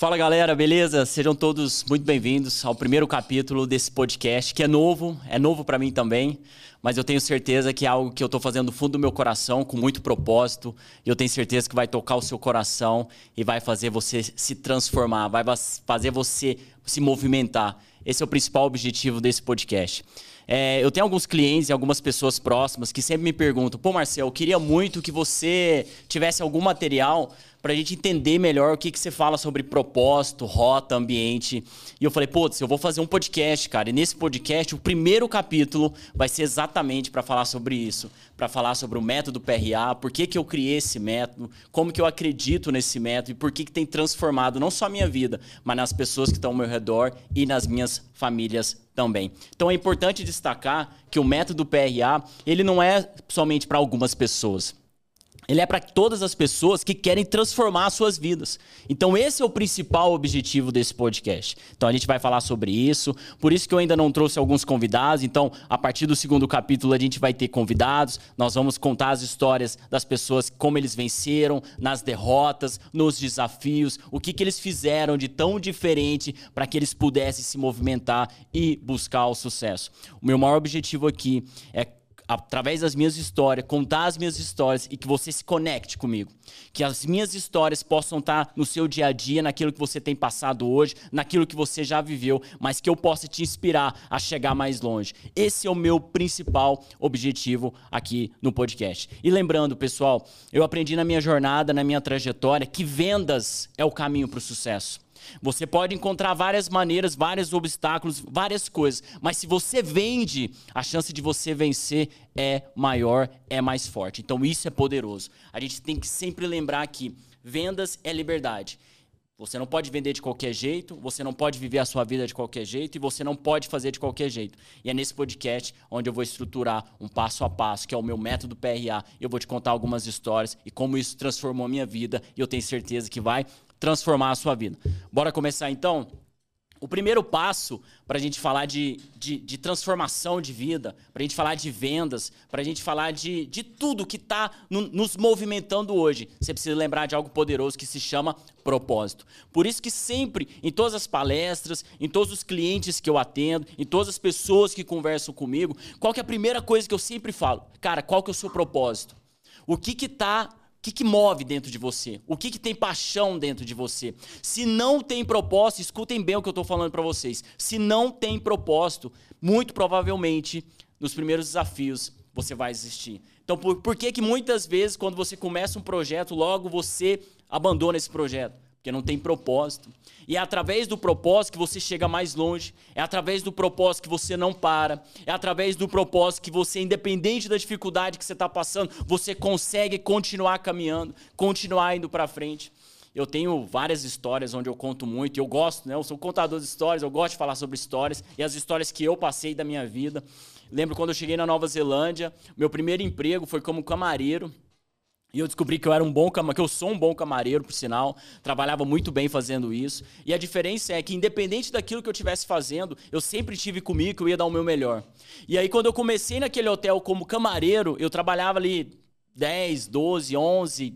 Fala galera, beleza? Sejam todos muito bem-vindos ao primeiro capítulo desse podcast, que é novo, é novo para mim também, mas eu tenho certeza que é algo que eu estou fazendo do fundo do meu coração, com muito propósito, e eu tenho certeza que vai tocar o seu coração e vai fazer você se transformar, vai fazer você se movimentar. Esse é o principal objetivo desse podcast. É, eu tenho alguns clientes e algumas pessoas próximas que sempre me perguntam: pô, Marcel, eu queria muito que você tivesse algum material para a gente entender melhor o que, que você fala sobre propósito, rota, ambiente. E eu falei, putz, eu vou fazer um podcast, cara. E nesse podcast, o primeiro capítulo vai ser exatamente para falar sobre isso. Para falar sobre o método PRA, por que, que eu criei esse método, como que eu acredito nesse método e por que, que tem transformado não só a minha vida, mas nas pessoas que estão ao meu redor e nas minhas famílias também. Então é importante destacar que o método PRA, ele não é somente para algumas pessoas. Ele é para todas as pessoas que querem transformar suas vidas. Então, esse é o principal objetivo desse podcast. Então, a gente vai falar sobre isso. Por isso que eu ainda não trouxe alguns convidados. Então, a partir do segundo capítulo, a gente vai ter convidados. Nós vamos contar as histórias das pessoas, como eles venceram, nas derrotas, nos desafios, o que, que eles fizeram de tão diferente para que eles pudessem se movimentar e buscar o sucesso. O meu maior objetivo aqui é através das minhas histórias, contar as minhas histórias e que você se conecte comigo. Que as minhas histórias possam estar no seu dia a dia, naquilo que você tem passado hoje, naquilo que você já viveu, mas que eu possa te inspirar a chegar mais longe. Esse é o meu principal objetivo aqui no podcast. E lembrando, pessoal, eu aprendi na minha jornada, na minha trajetória, que vendas é o caminho para o sucesso. Você pode encontrar várias maneiras, vários obstáculos, várias coisas, mas se você vende, a chance de você vencer é maior, é mais forte. Então isso é poderoso. A gente tem que sempre lembrar que vendas é liberdade. Você não pode vender de qualquer jeito, você não pode viver a sua vida de qualquer jeito e você não pode fazer de qualquer jeito. E é nesse podcast onde eu vou estruturar um passo a passo, que é o meu método PRA. Eu vou te contar algumas histórias e como isso transformou a minha vida e eu tenho certeza que vai transformar a sua vida. Bora começar então? O primeiro passo para a gente falar de, de, de, transformação de vida, para a gente falar de vendas, para a gente falar de, de tudo que está no, nos movimentando hoje, você precisa lembrar de algo poderoso que se chama propósito. Por isso que sempre, em todas as palestras, em todos os clientes que eu atendo, em todas as pessoas que conversam comigo, qual que é a primeira coisa que eu sempre falo? Cara, qual que é o seu propósito? O que está que, que, move dentro de você? O que, que tem paixão dentro de você? Se não tem propósito, escutem bem o que eu estou falando para vocês. Se não tem propósito, muito provavelmente nos primeiros desafios você vai existir. Então, por, por que, que muitas vezes, quando você começa um projeto, logo você abandona esse projeto? Porque não tem propósito. E é através do propósito que você chega mais longe, é através do propósito que você não para, é através do propósito que você, independente da dificuldade que você está passando, você consegue continuar caminhando, continuar indo para frente. Eu tenho várias histórias onde eu conto muito, eu gosto, né? Eu sou contador de histórias, eu gosto de falar sobre histórias e as histórias que eu passei da minha vida. Lembro quando eu cheguei na Nova Zelândia, meu primeiro emprego foi como camareiro. E eu descobri que eu era um bom que eu sou um bom camareiro, por sinal, trabalhava muito bem fazendo isso. E a diferença é que independente daquilo que eu estivesse fazendo, eu sempre tive comigo que eu ia dar o meu melhor. E aí quando eu comecei naquele hotel como camareiro, eu trabalhava ali 10, 12, 11,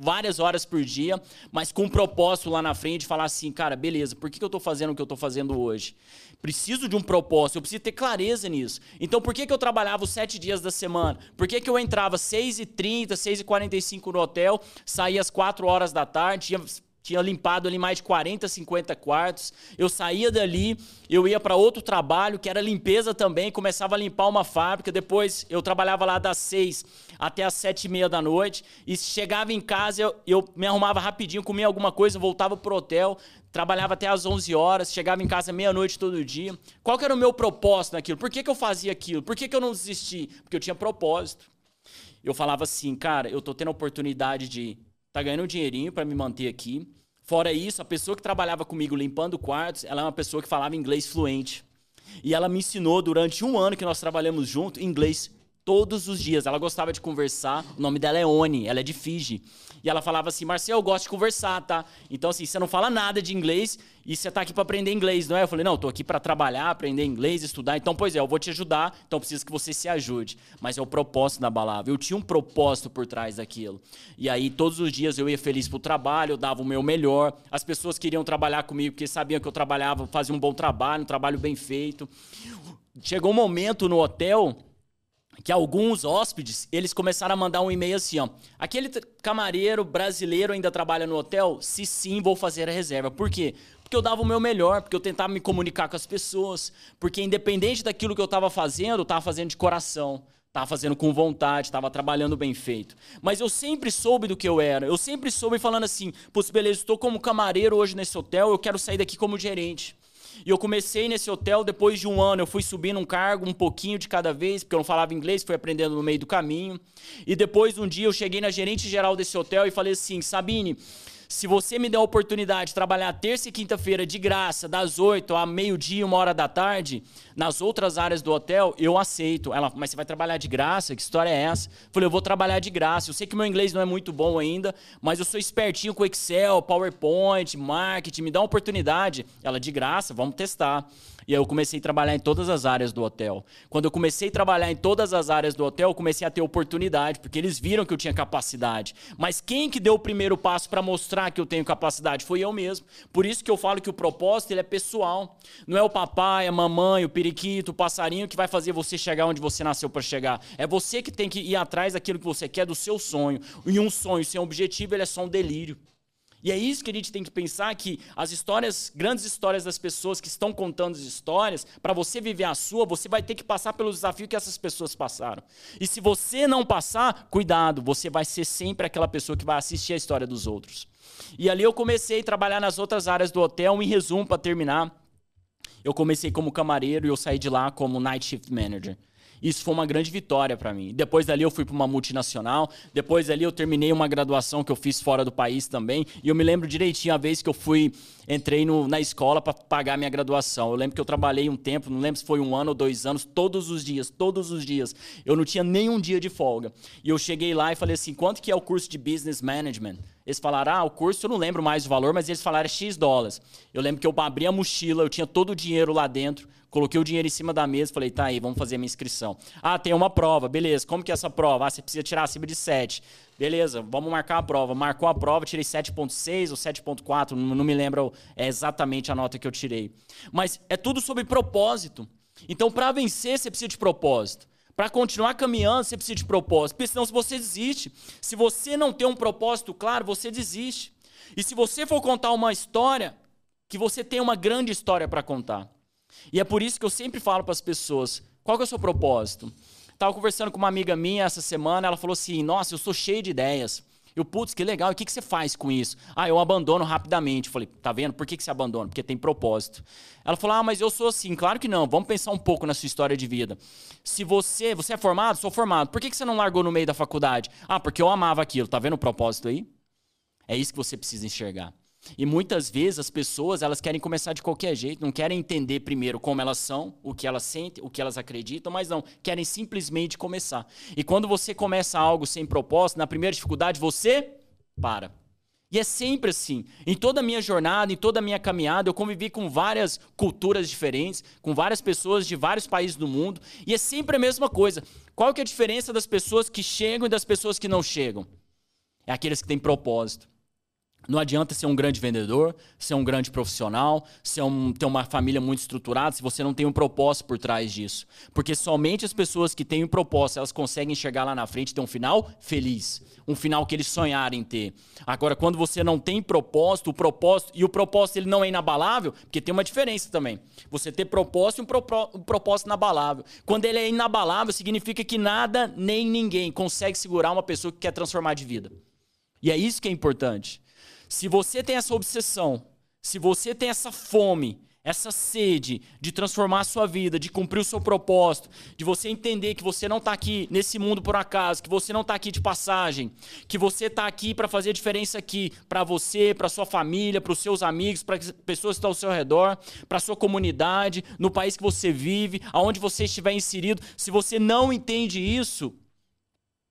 várias horas por dia, mas com um propósito lá na frente falar assim, cara, beleza, por que eu estou fazendo o que eu estou fazendo hoje? Preciso de um propósito, eu preciso ter clareza nisso. Então, por que, que eu trabalhava os sete dias da semana? Por que, que eu entrava 6h30, 6h45 no hotel, saía às 4 horas da tarde, tinha tinha limpado ali mais de 40, 50 quartos. Eu saía dali, eu ia para outro trabalho, que era limpeza também, começava a limpar uma fábrica. Depois eu trabalhava lá das 6 até as 7 e meia da noite. E chegava em casa, eu, eu me arrumava rapidinho, comia alguma coisa, voltava pro hotel, trabalhava até as 11 horas, chegava em casa meia-noite todo dia. Qual que era o meu propósito naquilo? Por que, que eu fazia aquilo? Por que, que eu não desisti? Porque eu tinha propósito. Eu falava assim, cara, eu tô tendo a oportunidade de tá ganhando um dinheirinho para me manter aqui. Fora isso, a pessoa que trabalhava comigo limpando quartos, ela é uma pessoa que falava inglês fluente. E ela me ensinou durante um ano que nós trabalhamos junto inglês Todos os dias. Ela gostava de conversar. O nome dela é Oni, ela é de Fiji. E ela falava assim: Marcel, eu gosto de conversar, tá? Então, assim, você não fala nada de inglês e você tá aqui para aprender inglês, não é? Eu falei: não, eu tô aqui para trabalhar, aprender inglês, estudar. Então, pois é, eu vou te ajudar, então preciso que você se ajude. Mas é o propósito da palavra. Eu tinha um propósito por trás daquilo. E aí, todos os dias eu ia feliz pro trabalho, eu dava o meu melhor. As pessoas queriam trabalhar comigo porque sabiam que eu trabalhava, fazia um bom trabalho, um trabalho bem feito. Chegou um momento no hotel que alguns hóspedes, eles começaram a mandar um e-mail assim, ó. Aquele camareiro brasileiro ainda trabalha no hotel? Se sim, vou fazer a reserva. Por quê? Porque eu dava o meu melhor, porque eu tentava me comunicar com as pessoas, porque independente daquilo que eu estava fazendo, eu estava fazendo de coração. Estava fazendo com vontade, estava trabalhando bem feito. Mas eu sempre soube do que eu era. Eu sempre soube falando assim: Putz, beleza, estou como camareiro hoje nesse hotel, eu quero sair daqui como gerente. E eu comecei nesse hotel, depois de um ano, eu fui subindo um cargo, um pouquinho de cada vez, porque eu não falava inglês, fui aprendendo no meio do caminho. E depois, um dia, eu cheguei na gerente geral desse hotel e falei assim: Sabine, se você me der a oportunidade de trabalhar terça e quinta-feira de graça, das 8 a meio-dia, uma hora da tarde, nas outras áreas do hotel, eu aceito. Ela, mas você vai trabalhar de graça? Que história é essa? Falei, eu vou trabalhar de graça. Eu sei que meu inglês não é muito bom ainda, mas eu sou espertinho com Excel, PowerPoint, marketing, me dá uma oportunidade. Ela, de graça, vamos testar. E aí eu comecei a trabalhar em todas as áreas do hotel. Quando eu comecei a trabalhar em todas as áreas do hotel, eu comecei a ter oportunidade, porque eles viram que eu tinha capacidade. Mas quem que deu o primeiro passo para mostrar que eu tenho capacidade? Foi eu mesmo. Por isso que eu falo que o propósito ele é pessoal. Não é o papai, a mamãe, o periquito, o passarinho que vai fazer você chegar onde você nasceu para chegar. É você que tem que ir atrás daquilo que você quer, do seu sonho. E um sonho sem objetivo, ele é só um delírio. E é isso que a gente tem que pensar que as histórias, grandes histórias das pessoas que estão contando as histórias, para você viver a sua, você vai ter que passar pelo desafio que essas pessoas passaram. E se você não passar, cuidado, você vai ser sempre aquela pessoa que vai assistir a história dos outros. E ali eu comecei a trabalhar nas outras áreas do hotel, em resumo para terminar. Eu comecei como camareiro e eu saí de lá como night shift manager. Isso foi uma grande vitória para mim. Depois dali eu fui para uma multinacional, depois dali eu terminei uma graduação que eu fiz fora do país também, e eu me lembro direitinho a vez que eu fui entrei no, na escola para pagar minha graduação. Eu lembro que eu trabalhei um tempo, não lembro se foi um ano ou dois anos, todos os dias, todos os dias. Eu não tinha nenhum dia de folga. E eu cheguei lá e falei assim: quanto que é o curso de Business Management? Eles falaram, ah, o curso eu não lembro mais o valor, mas eles falaram é X dólares. Eu lembro que eu abri a mochila, eu tinha todo o dinheiro lá dentro, coloquei o dinheiro em cima da mesa, falei, tá aí, vamos fazer a minha inscrição. Ah, tem uma prova, beleza, como que é essa prova? Ah, você precisa tirar acima de 7. Beleza, vamos marcar a prova. Marcou a prova, tirei 7.6 ou 7.4, não, me lembro é, exatamente a nota que eu tirei. Mas é tudo sobre propósito. Então, para vencer, você precisa de propósito. Para continuar caminhando, você precisa de propósito. Porque senão você desiste. Se você não tem um propósito claro, você desiste. E se você for contar uma história, que você tem uma grande história para contar. E é por isso que eu sempre falo para as pessoas: qual é o seu propósito? Estava conversando com uma amiga minha essa semana, ela falou assim: Nossa, eu sou cheio de ideias. Eu, putz, que legal, e o que, que você faz com isso? Ah, eu abandono rapidamente. Eu falei, tá vendo? Por que, que você abandona? Porque tem propósito. Ela falou, ah, mas eu sou assim. Claro que não, vamos pensar um pouco na sua história de vida. Se você, você é formado? Sou formado. Por que, que você não largou no meio da faculdade? Ah, porque eu amava aquilo. Tá vendo o propósito aí? É isso que você precisa enxergar. E muitas vezes as pessoas elas querem começar de qualquer jeito, não querem entender primeiro como elas são, o que elas sentem, o que elas acreditam, mas não, querem simplesmente começar. E quando você começa algo sem propósito, na primeira dificuldade você para. E é sempre assim. Em toda a minha jornada, em toda a minha caminhada, eu convivi com várias culturas diferentes, com várias pessoas de vários países do mundo, e é sempre a mesma coisa. Qual que é a diferença das pessoas que chegam e das pessoas que não chegam? É aqueles que têm propósito. Não adianta ser um grande vendedor, ser um grande profissional, ser um, ter uma família muito estruturada se você não tem um propósito por trás disso. Porque somente as pessoas que têm um propósito, elas conseguem chegar lá na frente e ter um final feliz. Um final que eles sonharem ter. Agora, quando você não tem propósito, o propósito, e o propósito ele não é inabalável, porque tem uma diferença também. Você ter propósito e um, propó, um propósito inabalável. Quando ele é inabalável, significa que nada nem ninguém consegue segurar uma pessoa que quer transformar de vida. E é isso que é importante. Se você tem essa obsessão, se você tem essa fome essa sede de transformar a sua vida, de cumprir o seu propósito, de você entender que você não está aqui nesse mundo por acaso, que você não está aqui de passagem, que você está aqui para fazer a diferença aqui para você, para sua família, para os seus amigos, para as pessoas que estão ao seu redor, para sua comunidade, no país que você vive, aonde você estiver inserido. Se você não entende isso,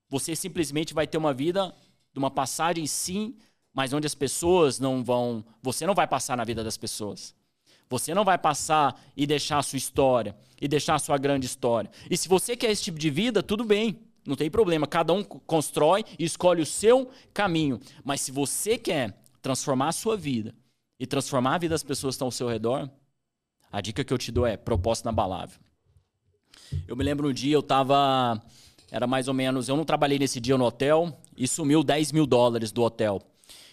você simplesmente vai ter uma vida de uma passagem sim, mas onde as pessoas não vão, você não vai passar na vida das pessoas. Você não vai passar e deixar a sua história, e deixar a sua grande história. E se você quer esse tipo de vida, tudo bem, não tem problema. Cada um constrói e escolhe o seu caminho. Mas se você quer transformar a sua vida e transformar a vida das pessoas que estão ao seu redor, a dica que eu te dou é propósito inabalável. Eu me lembro um dia, eu estava. Era mais ou menos. Eu não trabalhei nesse dia no hotel e sumiu 10 mil dólares do hotel.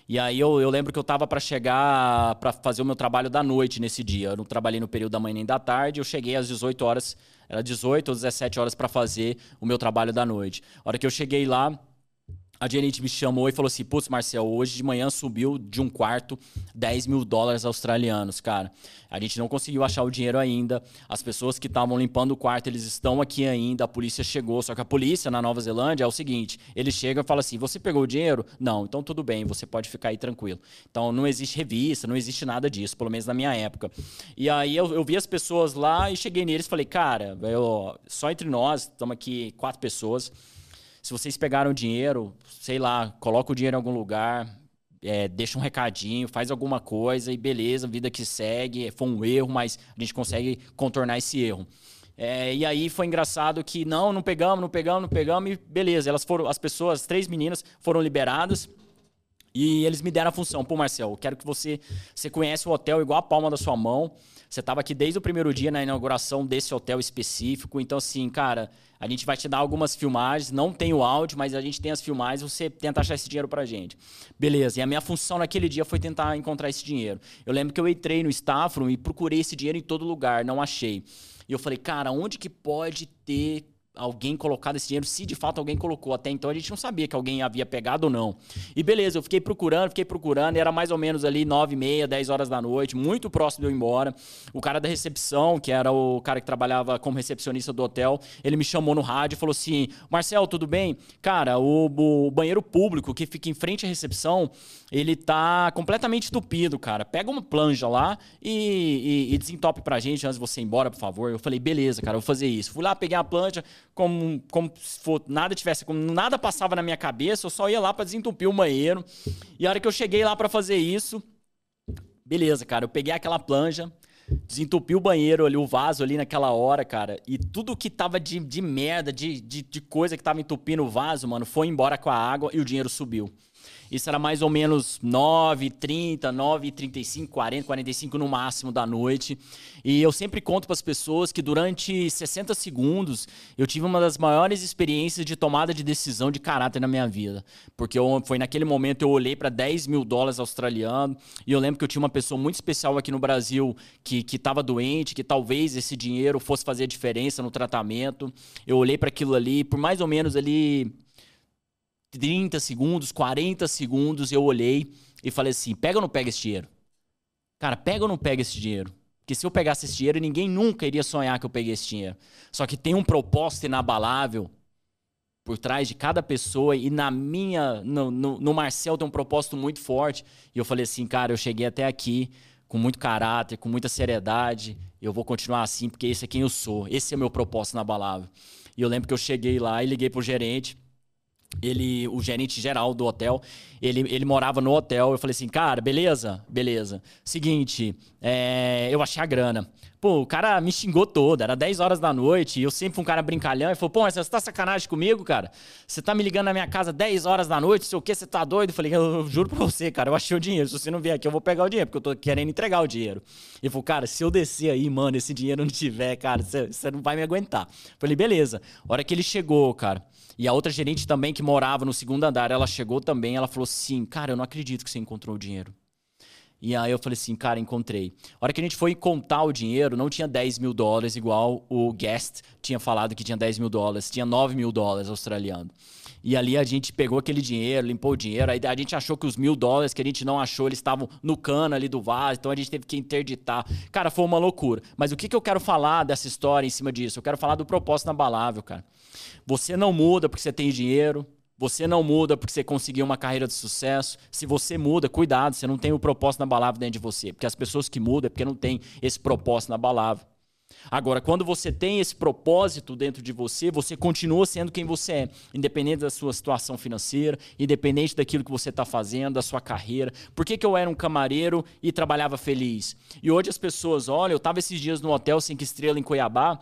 E aí eu, eu lembro que eu tava para chegar para fazer o meu trabalho da noite nesse dia. Eu não trabalhei no período da manhã nem da tarde, eu cheguei às 18 horas, era 18 ou 17 horas para fazer o meu trabalho da noite. A hora que eu cheguei lá, a gerente me chamou e falou assim: Putz, Marcel, hoje de manhã subiu de um quarto 10 mil dólares australianos, cara. A gente não conseguiu achar o dinheiro ainda. As pessoas que estavam limpando o quarto, eles estão aqui ainda. A polícia chegou. Só que a polícia na Nova Zelândia é o seguinte: eles chegam e falam assim: Você pegou o dinheiro? Não, então tudo bem, você pode ficar aí tranquilo. Então não existe revista, não existe nada disso, pelo menos na minha época. E aí eu, eu vi as pessoas lá e cheguei neles e falei: Cara, eu, só entre nós, estamos aqui quatro pessoas. Se vocês pegaram dinheiro, sei lá, coloca o dinheiro em algum lugar, é, deixa um recadinho, faz alguma coisa e beleza, vida que segue. Foi um erro, mas a gente consegue contornar esse erro. É, e aí foi engraçado que não, não pegamos, não pegamos, não pegamos e beleza. Elas foram, as pessoas, as três meninas foram liberadas. E eles me deram a função, pô, Marcel, eu quero que você, você conhece o hotel igual a palma da sua mão. Você estava aqui desde o primeiro dia na inauguração desse hotel específico. Então, assim, cara, a gente vai te dar algumas filmagens. Não tem o áudio, mas a gente tem as filmagens. Você tenta achar esse dinheiro pra gente. Beleza. E a minha função naquele dia foi tentar encontrar esse dinheiro. Eu lembro que eu entrei no Staffroom e procurei esse dinheiro em todo lugar. Não achei. E eu falei, cara, onde que pode ter alguém colocado esse dinheiro, se de fato alguém colocou. Até então a gente não sabia que alguém havia pegado ou não. E beleza, eu fiquei procurando, fiquei procurando, era mais ou menos ali nove e meia, dez horas da noite, muito próximo de eu ir embora. O cara da recepção, que era o cara que trabalhava como recepcionista do hotel, ele me chamou no rádio e falou assim: Marcel, tudo bem? Cara, o, o banheiro público que fica em frente à recepção, ele tá completamente entupido, cara. Pega uma planja lá e, e, e desentope pra gente antes de você ir embora, por favor. Eu falei, beleza, cara, eu vou fazer isso. Fui lá, peguei a planja, como, como se for, nada tivesse, como nada passava na minha cabeça, eu só ia lá para desentupir o banheiro. E a hora que eu cheguei lá para fazer isso, beleza, cara, eu peguei aquela planja, desentupi o banheiro ali, o vaso ali naquela hora, cara, e tudo que tava de, de merda, de, de, de coisa que tava entupindo o vaso, mano, foi embora com a água e o dinheiro subiu. Isso era mais ou menos 9, 30, 9, 35, 40, 45 no máximo da noite. E eu sempre conto para as pessoas que durante 60 segundos eu tive uma das maiores experiências de tomada de decisão de caráter na minha vida. Porque eu, foi naquele momento eu olhei para 10 mil dólares australianos e eu lembro que eu tinha uma pessoa muito especial aqui no Brasil que estava doente, que talvez esse dinheiro fosse fazer diferença no tratamento. Eu olhei para aquilo ali, por mais ou menos ali 30 segundos, 40 segundos, eu olhei e falei assim: pega ou não pega esse dinheiro? Cara, pega ou não pega esse dinheiro? Porque se eu pegasse esse dinheiro, ninguém nunca iria sonhar que eu peguei esse dinheiro. Só que tem um propósito inabalável por trás de cada pessoa e na minha, no, no, no Marcel tem um propósito muito forte. E eu falei assim, cara, eu cheguei até aqui com muito caráter, com muita seriedade. Eu vou continuar assim porque esse é quem eu sou. Esse é o meu propósito inabalável. E eu lembro que eu cheguei lá e liguei pro gerente ele, o gerente geral do hotel, ele, ele morava no hotel. Eu falei assim, cara, beleza? Beleza. Seguinte, é, eu achei a grana. Pô, o cara me xingou todo, era 10 horas da noite, e eu sempre fui um cara brincalhão, e falou, pô, você tá sacanagem comigo, cara? Você tá me ligando na minha casa 10 horas da noite, sei o que, você tá doido? Eu falei, eu juro pra você, cara, eu achei o dinheiro, se você não vier aqui, eu vou pegar o dinheiro, porque eu tô querendo entregar o dinheiro. Ele falou, cara, se eu descer aí, mano, esse dinheiro não tiver, cara, você, você não vai me aguentar. Eu falei, beleza. A hora que ele chegou, cara, e a outra gerente também que morava no segundo andar, ela chegou também, ela falou assim: Cara, eu não acredito que você encontrou o dinheiro. E aí eu falei assim, cara, encontrei. A hora que a gente foi contar o dinheiro, não tinha 10 mil dólares, igual o guest tinha falado que tinha 10 mil dólares, tinha 9 mil dólares australiano. E ali a gente pegou aquele dinheiro, limpou o dinheiro, aí a gente achou que os mil dólares que a gente não achou, eles estavam no cano ali do vaso, então a gente teve que interditar. Cara, foi uma loucura. Mas o que, que eu quero falar dessa história em cima disso? Eu quero falar do propósito inabalável, cara. Você não muda porque você tem dinheiro, você não muda porque você conseguiu uma carreira de sucesso. Se você muda, cuidado, você não tem o propósito na palavra dentro de você. Porque as pessoas que mudam é porque não tem esse propósito na palavra. Agora, quando você tem esse propósito dentro de você, você continua sendo quem você é, independente da sua situação financeira, independente daquilo que você está fazendo, da sua carreira. Por que, que eu era um camareiro e trabalhava feliz? E hoje as pessoas olham, eu estava esses dias no hotel cinco estrelas em Cuiabá,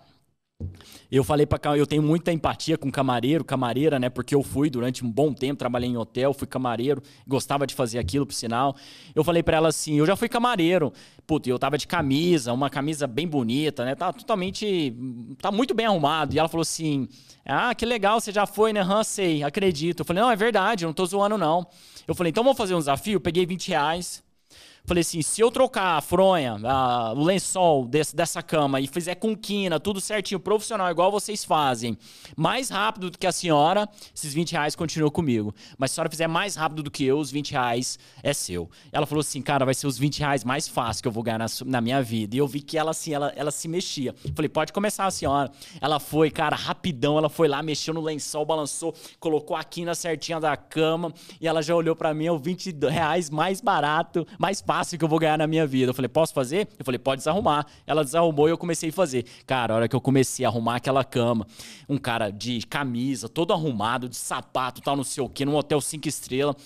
eu falei para eu tenho muita empatia com camareiro, camareira, né? Porque eu fui durante um bom tempo, trabalhei em hotel, fui camareiro, gostava de fazer aquilo, por sinal. Eu falei para ela assim, eu já fui camareiro. Putz, eu tava de camisa, uma camisa bem bonita, né? Tá totalmente tá muito bem arrumado. E ela falou assim: "Ah, que legal, você já foi, né? Hã, sei, acredito". Eu falei: "Não, é verdade, eu não tô zoando não". Eu falei: "Então vamos fazer um desafio". Eu peguei 20 reais, Falei assim, se eu trocar a fronha, a, o lençol desse, dessa cama e fizer com quina, tudo certinho, profissional, igual vocês fazem, mais rápido do que a senhora, esses 20 reais continuam comigo. Mas se a senhora fizer mais rápido do que eu, os 20 reais é seu. Ela falou assim, cara, vai ser os 20 reais mais fácil que eu vou ganhar na, na minha vida. E eu vi que ela assim, ela, ela se mexia. Falei, pode começar a senhora. Ela foi, cara, rapidão, ela foi lá, mexeu no lençol, balançou, colocou a quina certinha da cama e ela já olhou para mim, é o 20 reais mais barato, mais fácil fácil que eu vou ganhar na minha vida. Eu falei, posso fazer? Eu falei, pode desarrumar. Ela desarrumou e eu comecei a fazer. Cara, a hora que eu comecei a arrumar aquela cama, um cara de camisa, todo arrumado, de sapato, tal, não sei o quê, num hotel cinco estrelas.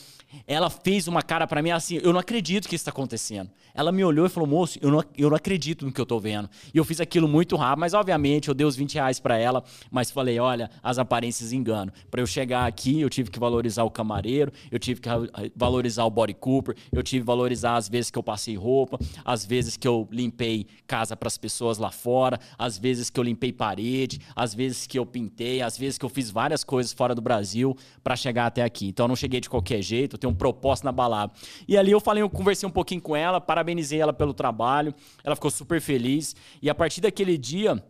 Ela fez uma cara para mim assim, eu não acredito que isso está acontecendo. Ela me olhou e falou, moço, eu não, eu não acredito no que eu tô vendo. E eu fiz aquilo muito rápido, mas obviamente eu dei os 20 reais para ela, mas falei, olha, as aparências enganam. Para eu chegar aqui, eu tive que valorizar o camareiro, eu tive que valorizar o body cooper, eu tive que valorizar as vezes que eu passei roupa, as vezes que eu limpei casa para as pessoas lá fora, as vezes que eu limpei parede, as vezes que eu pintei, as vezes que eu fiz várias coisas fora do Brasil para chegar até aqui. Então eu não cheguei de qualquer jeito, eu tenho um propósito na balada. E ali eu falei, eu conversei um pouquinho com ela, parabenizei ela pelo trabalho, ela ficou super feliz. E a partir daquele dia,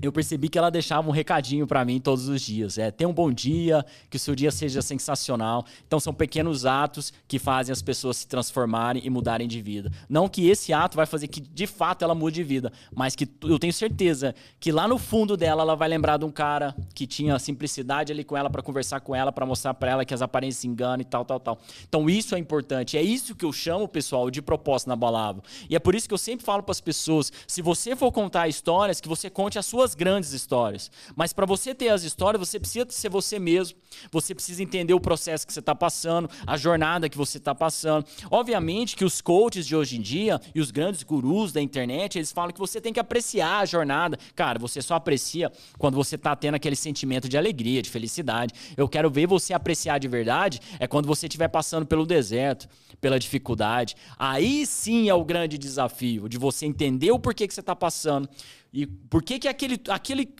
eu percebi que ela deixava um recadinho para mim todos os dias. É, tenha um bom dia, que o seu dia seja sensacional. Então são pequenos atos que fazem as pessoas se transformarem e mudarem de vida. Não que esse ato vai fazer que de fato ela mude de vida, mas que eu tenho certeza que lá no fundo dela ela vai lembrar de um cara que tinha simplicidade ali com ela para conversar com ela, para mostrar para ela que as aparências enganam e tal, tal, tal. Então isso é importante. É isso que eu chamo, pessoal, de propósito inabalável. E é por isso que eu sempre falo para as pessoas, se você for contar histórias, que você conte as suas suas grandes histórias. Mas para você ter as histórias, você precisa ser você mesmo. Você precisa entender o processo que você está passando, a jornada que você está passando. Obviamente que os coaches de hoje em dia e os grandes gurus da internet, eles falam que você tem que apreciar a jornada. Cara, você só aprecia quando você está tendo aquele sentimento de alegria, de felicidade. Eu quero ver você apreciar de verdade é quando você estiver passando pelo deserto, pela dificuldade. Aí sim é o grande desafio de você entender o porquê que você está passando e por que, que aquele, aquele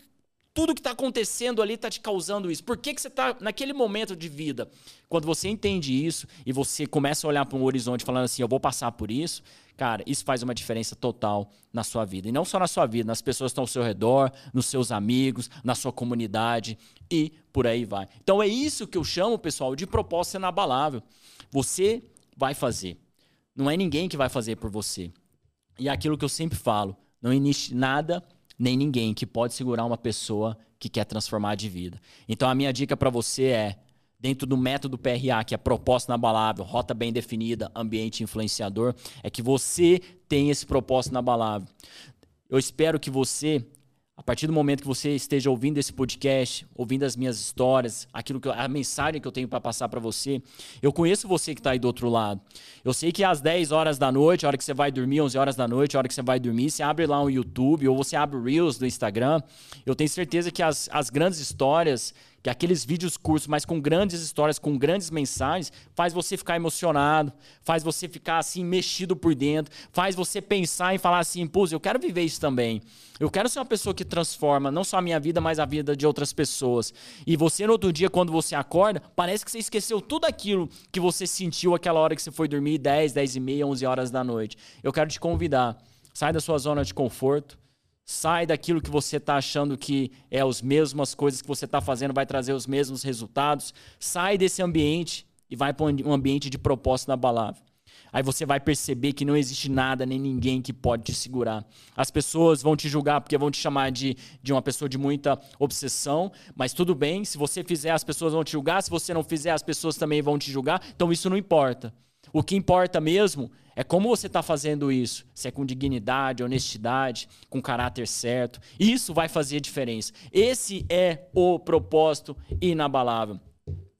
tudo que está acontecendo ali está te causando isso? Por que, que você está naquele momento de vida? Quando você entende isso e você começa a olhar para um horizonte falando assim, eu vou passar por isso, cara, isso faz uma diferença total na sua vida. E não só na sua vida, nas pessoas que estão ao seu redor, nos seus amigos, na sua comunidade e por aí vai. Então é isso que eu chamo, pessoal, de proposta inabalável. Você vai fazer. Não é ninguém que vai fazer por você. E é aquilo que eu sempre falo, não existe nada nem ninguém que pode segurar uma pessoa que quer transformar de vida. Então a minha dica para você é dentro do método PRA, que é proposta inabalável, rota bem definida, ambiente influenciador, é que você tem esse propósito inabalável. Eu espero que você a partir do momento que você esteja ouvindo esse podcast, ouvindo as minhas histórias, aquilo que eu, a mensagem que eu tenho para passar para você, eu conheço você que está aí do outro lado. Eu sei que às 10 horas da noite, a hora que você vai dormir, 11 horas da noite, a hora que você vai dormir, você abre lá um YouTube ou você abre Reels do Instagram. Eu tenho certeza que as, as grandes histórias que aqueles vídeos curtos, mas com grandes histórias, com grandes mensagens, faz você ficar emocionado, faz você ficar assim mexido por dentro, faz você pensar e falar assim, pô, eu quero viver isso também. Eu quero ser uma pessoa que transforma não só a minha vida, mas a vida de outras pessoas. E você no outro dia, quando você acorda, parece que você esqueceu tudo aquilo que você sentiu aquela hora que você foi dormir 10, 10 e meia, 11 horas da noite. Eu quero te convidar, sai da sua zona de conforto, Sai daquilo que você está achando que é as mesmas coisas que você está fazendo, vai trazer os mesmos resultados. Sai desse ambiente e vai para um ambiente de propósito inabalável. Aí você vai perceber que não existe nada nem ninguém que pode te segurar. As pessoas vão te julgar porque vão te chamar de, de uma pessoa de muita obsessão, mas tudo bem, se você fizer, as pessoas vão te julgar, se você não fizer, as pessoas também vão te julgar, então isso não importa. O que importa mesmo é como você está fazendo isso. Se é com dignidade, honestidade, com caráter certo. Isso vai fazer diferença. Esse é o propósito inabalável.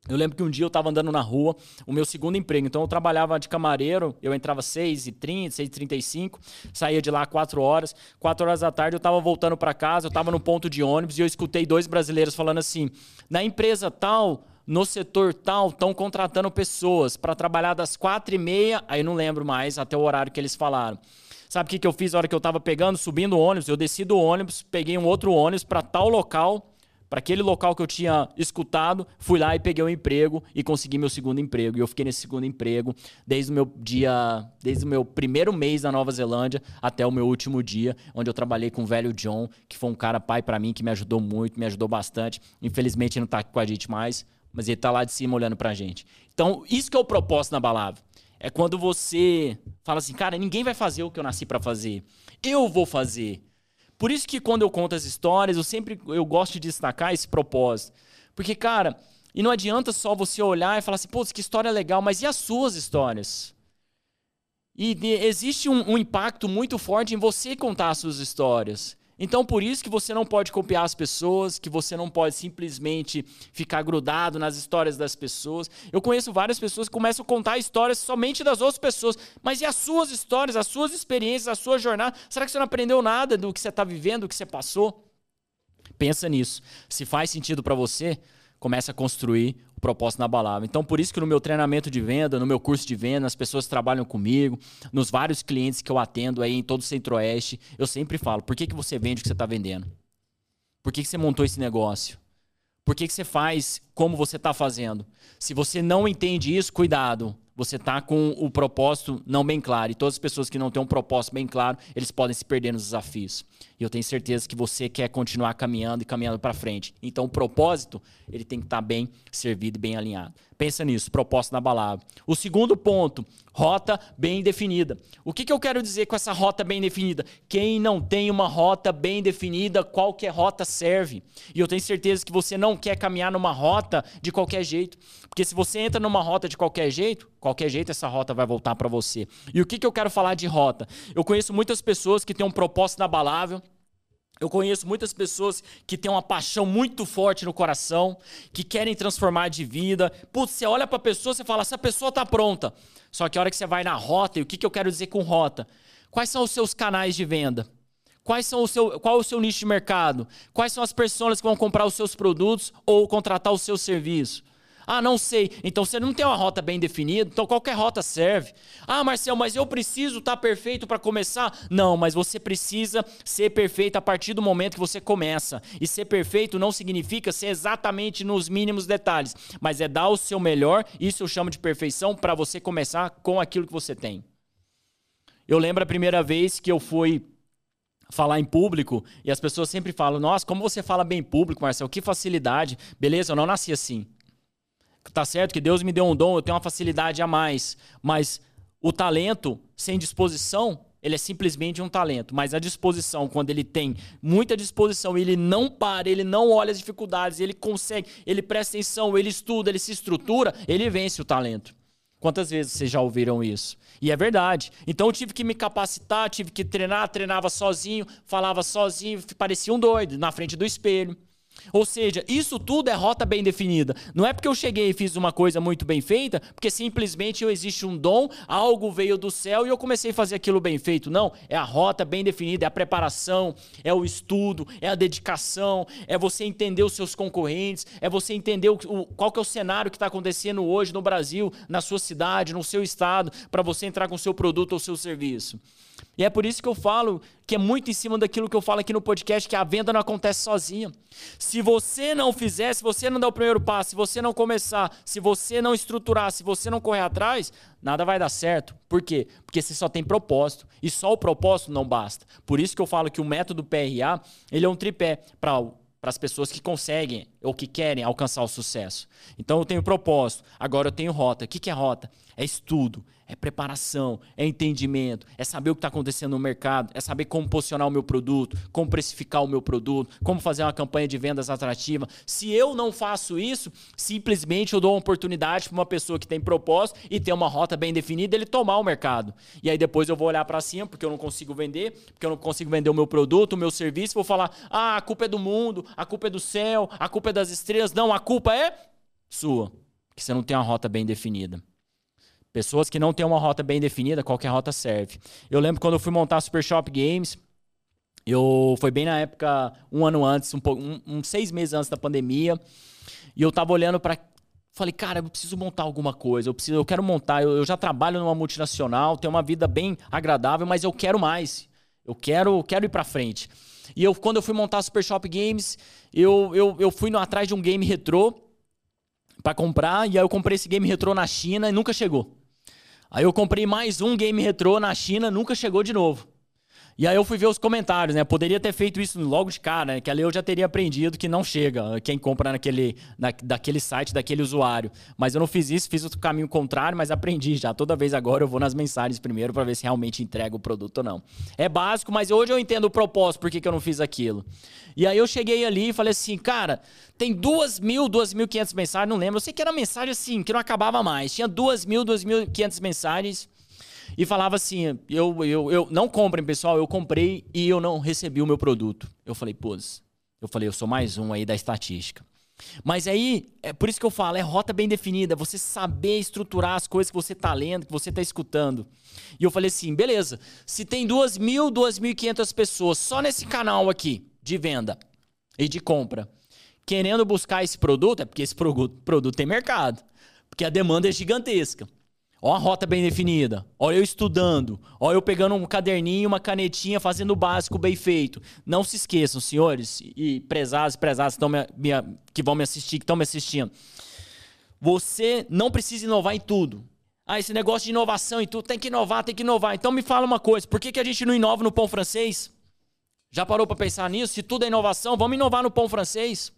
Eu lembro que um dia eu estava andando na rua, o meu segundo emprego. Então eu trabalhava de camareiro, eu entrava 6h30, 6h35, saía de lá 4 horas. 4 horas da tarde eu estava voltando para casa, eu estava no ponto de ônibus e eu escutei dois brasileiros falando assim: na empresa tal, no setor tal estão contratando pessoas para trabalhar das quatro e meia, aí não lembro mais, até o horário que eles falaram. Sabe o que, que eu fiz na hora que eu estava pegando, subindo o ônibus? Eu desci do ônibus, peguei um outro ônibus para tal local, para aquele local que eu tinha escutado, fui lá e peguei um emprego e consegui meu segundo emprego. E eu fiquei nesse segundo emprego desde o meu dia, desde o meu primeiro mês na Nova Zelândia até o meu último dia, onde eu trabalhei com o velho John, que foi um cara pai para mim, que me ajudou muito, me ajudou bastante. Infelizmente não está aqui com a gente mais, mas ele está lá de cima olhando para a gente. Então, isso que é o propósito na balada. É quando você fala assim, cara, ninguém vai fazer o que eu nasci para fazer. Eu vou fazer. Por isso que quando eu conto as histórias, eu sempre eu gosto de destacar esse propósito. Porque, cara, e não adianta só você olhar e falar assim, pô, que história legal, mas e as suas histórias? E existe um, um impacto muito forte em você contar as suas histórias. Então, por isso que você não pode copiar as pessoas, que você não pode simplesmente ficar grudado nas histórias das pessoas. Eu conheço várias pessoas que começam a contar histórias somente das outras pessoas. Mas e as suas histórias, as suas experiências, a sua jornada? Será que você não aprendeu nada do que você está vivendo, do que você passou? Pensa nisso. Se faz sentido para você, começa a construir o propósito inabalável. Então, por isso que no meu treinamento de venda, no meu curso de venda, as pessoas trabalham comigo, nos vários clientes que eu atendo aí em todo o Centro-Oeste, eu sempre falo, por que, que você vende o que você está vendendo? Por que, que você montou esse negócio? Por que, que você faz como você está fazendo? Se você não entende isso, cuidado. Você está com o propósito não bem claro. E todas as pessoas que não têm um propósito bem claro, eles podem se perder nos desafios. E eu tenho certeza que você quer continuar caminhando e caminhando para frente. Então, o propósito, ele tem que estar tá bem servido e bem alinhado. Pensa nisso, propósito na balada. O segundo ponto, rota bem definida. O que, que eu quero dizer com essa rota bem definida? Quem não tem uma rota bem definida, qualquer rota serve. E eu tenho certeza que você não quer caminhar numa rota de qualquer jeito. Porque se você entra numa rota de qualquer jeito, qualquer jeito essa rota vai voltar para você. E o que, que eu quero falar de rota? Eu conheço muitas pessoas que têm um propósito inabalável, eu conheço muitas pessoas que têm uma paixão muito forte no coração, que querem transformar de vida. Putz, você olha para a pessoa e fala, essa pessoa está pronta. Só que a hora que você vai na rota, e o que, que eu quero dizer com rota? Quais são os seus canais de venda? Quais são o seu, qual é o seu nicho de mercado? Quais são as pessoas que vão comprar os seus produtos ou contratar o seu serviço? Ah, não sei. Então você não tem uma rota bem definida, então qualquer rota serve. Ah, Marcel, mas eu preciso estar tá perfeito para começar? Não, mas você precisa ser perfeito a partir do momento que você começa. E ser perfeito não significa ser exatamente nos mínimos detalhes, mas é dar o seu melhor, isso eu chamo de perfeição, para você começar com aquilo que você tem. Eu lembro a primeira vez que eu fui falar em público e as pessoas sempre falam: Nossa, como você fala bem em público, Marcel, que facilidade. Beleza, eu não nasci assim tá certo que Deus me deu um dom, eu tenho uma facilidade a mais, mas o talento sem disposição, ele é simplesmente um talento, mas a disposição, quando ele tem muita disposição, ele não para, ele não olha as dificuldades, ele consegue, ele presta atenção, ele estuda, ele se estrutura, ele vence o talento. Quantas vezes vocês já ouviram isso? E é verdade. Então eu tive que me capacitar, tive que treinar, treinava sozinho, falava sozinho, parecia um doido na frente do espelho. Ou seja, isso tudo é rota bem definida. Não é porque eu cheguei e fiz uma coisa muito bem feita, porque simplesmente existe um dom, algo veio do céu e eu comecei a fazer aquilo bem feito. Não, é a rota bem definida, é a preparação, é o estudo, é a dedicação, é você entender os seus concorrentes, é você entender o, qual que é o cenário que está acontecendo hoje no Brasil, na sua cidade, no seu estado, para você entrar com o seu produto ou seu serviço. E é por isso que eu falo que é muito em cima daquilo que eu falo aqui no podcast, que a venda não acontece sozinha. Se você não fizer, se você não der o primeiro passo, se você não começar, se você não estruturar, se você não correr atrás, nada vai dar certo. Por quê? Porque você só tem propósito. E só o propósito não basta. Por isso que eu falo que o método PRA, ele é um tripé para para as pessoas que conseguem ou que querem alcançar o sucesso. Então eu tenho propósito, agora eu tenho rota. O que é rota? É estudo, é preparação, é entendimento, é saber o que está acontecendo no mercado, é saber como posicionar o meu produto, como precificar o meu produto, como fazer uma campanha de vendas atrativa. Se eu não faço isso, simplesmente eu dou uma oportunidade para uma pessoa que tem propósito e tem uma rota bem definida, ele tomar o mercado. E aí depois eu vou olhar para cima, porque eu não consigo vender, porque eu não consigo vender o meu produto, o meu serviço, vou falar: ah, a culpa é do mundo, a culpa é do céu, a culpa é das estrelas. Não, a culpa é sua, que você não tem uma rota bem definida. Pessoas que não têm uma rota bem definida, qualquer rota serve. Eu lembro quando eu fui montar a Super Shop Games, eu foi bem na época, um ano antes, um, um seis meses antes da pandemia, e eu tava olhando para falei, cara, eu preciso montar alguma coisa, eu preciso, eu quero montar, eu, eu, já trabalho numa multinacional, tenho uma vida bem agradável, mas eu quero mais. Eu quero, quero ir para frente. E eu, quando eu fui montar a Super Shop Games, eu, eu, eu fui no, atrás de um game retrô para comprar, e aí eu comprei esse game retrô na China e nunca chegou. Aí eu comprei mais um game retrô na China, nunca chegou de novo. E aí eu fui ver os comentários, né? Poderia ter feito isso logo de cara, né? Que ali eu já teria aprendido que não chega quem compra naquele, na, daquele site, daquele usuário. Mas eu não fiz isso, fiz o caminho contrário, mas aprendi já. Toda vez agora eu vou nas mensagens primeiro para ver se realmente entrega o produto ou não. É básico, mas hoje eu entendo o propósito, por que, que eu não fiz aquilo. E aí eu cheguei ali e falei assim, cara, tem duas mil, duas mil quinhentas mensagens, não lembro. Eu sei que era mensagem assim, que não acabava mais. Tinha duas mil, duas mil quinhentas mensagens e falava assim: eu, eu, eu não comprem, pessoal, eu comprei e eu não recebi o meu produto. Eu falei, pô, eu falei, eu sou mais um aí da estatística. Mas aí, é por isso que eu falo, é rota bem definida, você saber estruturar as coisas que você está lendo, que você está escutando. E eu falei assim, beleza, se tem 2 mil, 2.500 pessoas só nesse canal aqui de venda e de compra, querendo buscar esse produto, é porque esse produto, produto tem mercado, porque a demanda é gigantesca. Ó a rota bem definida. Ó eu estudando. Ó eu pegando um caderninho, uma canetinha, fazendo o básico bem feito. Não se esqueçam, senhores e prezados prezadas que, que vão me assistir, que estão me assistindo. Você não precisa inovar em tudo. Ah, esse negócio de inovação e tudo, tem que inovar, tem que inovar. Então me fala uma coisa, por que, que a gente não inova no pão francês? Já parou para pensar nisso? Se tudo é inovação, vamos inovar no pão francês.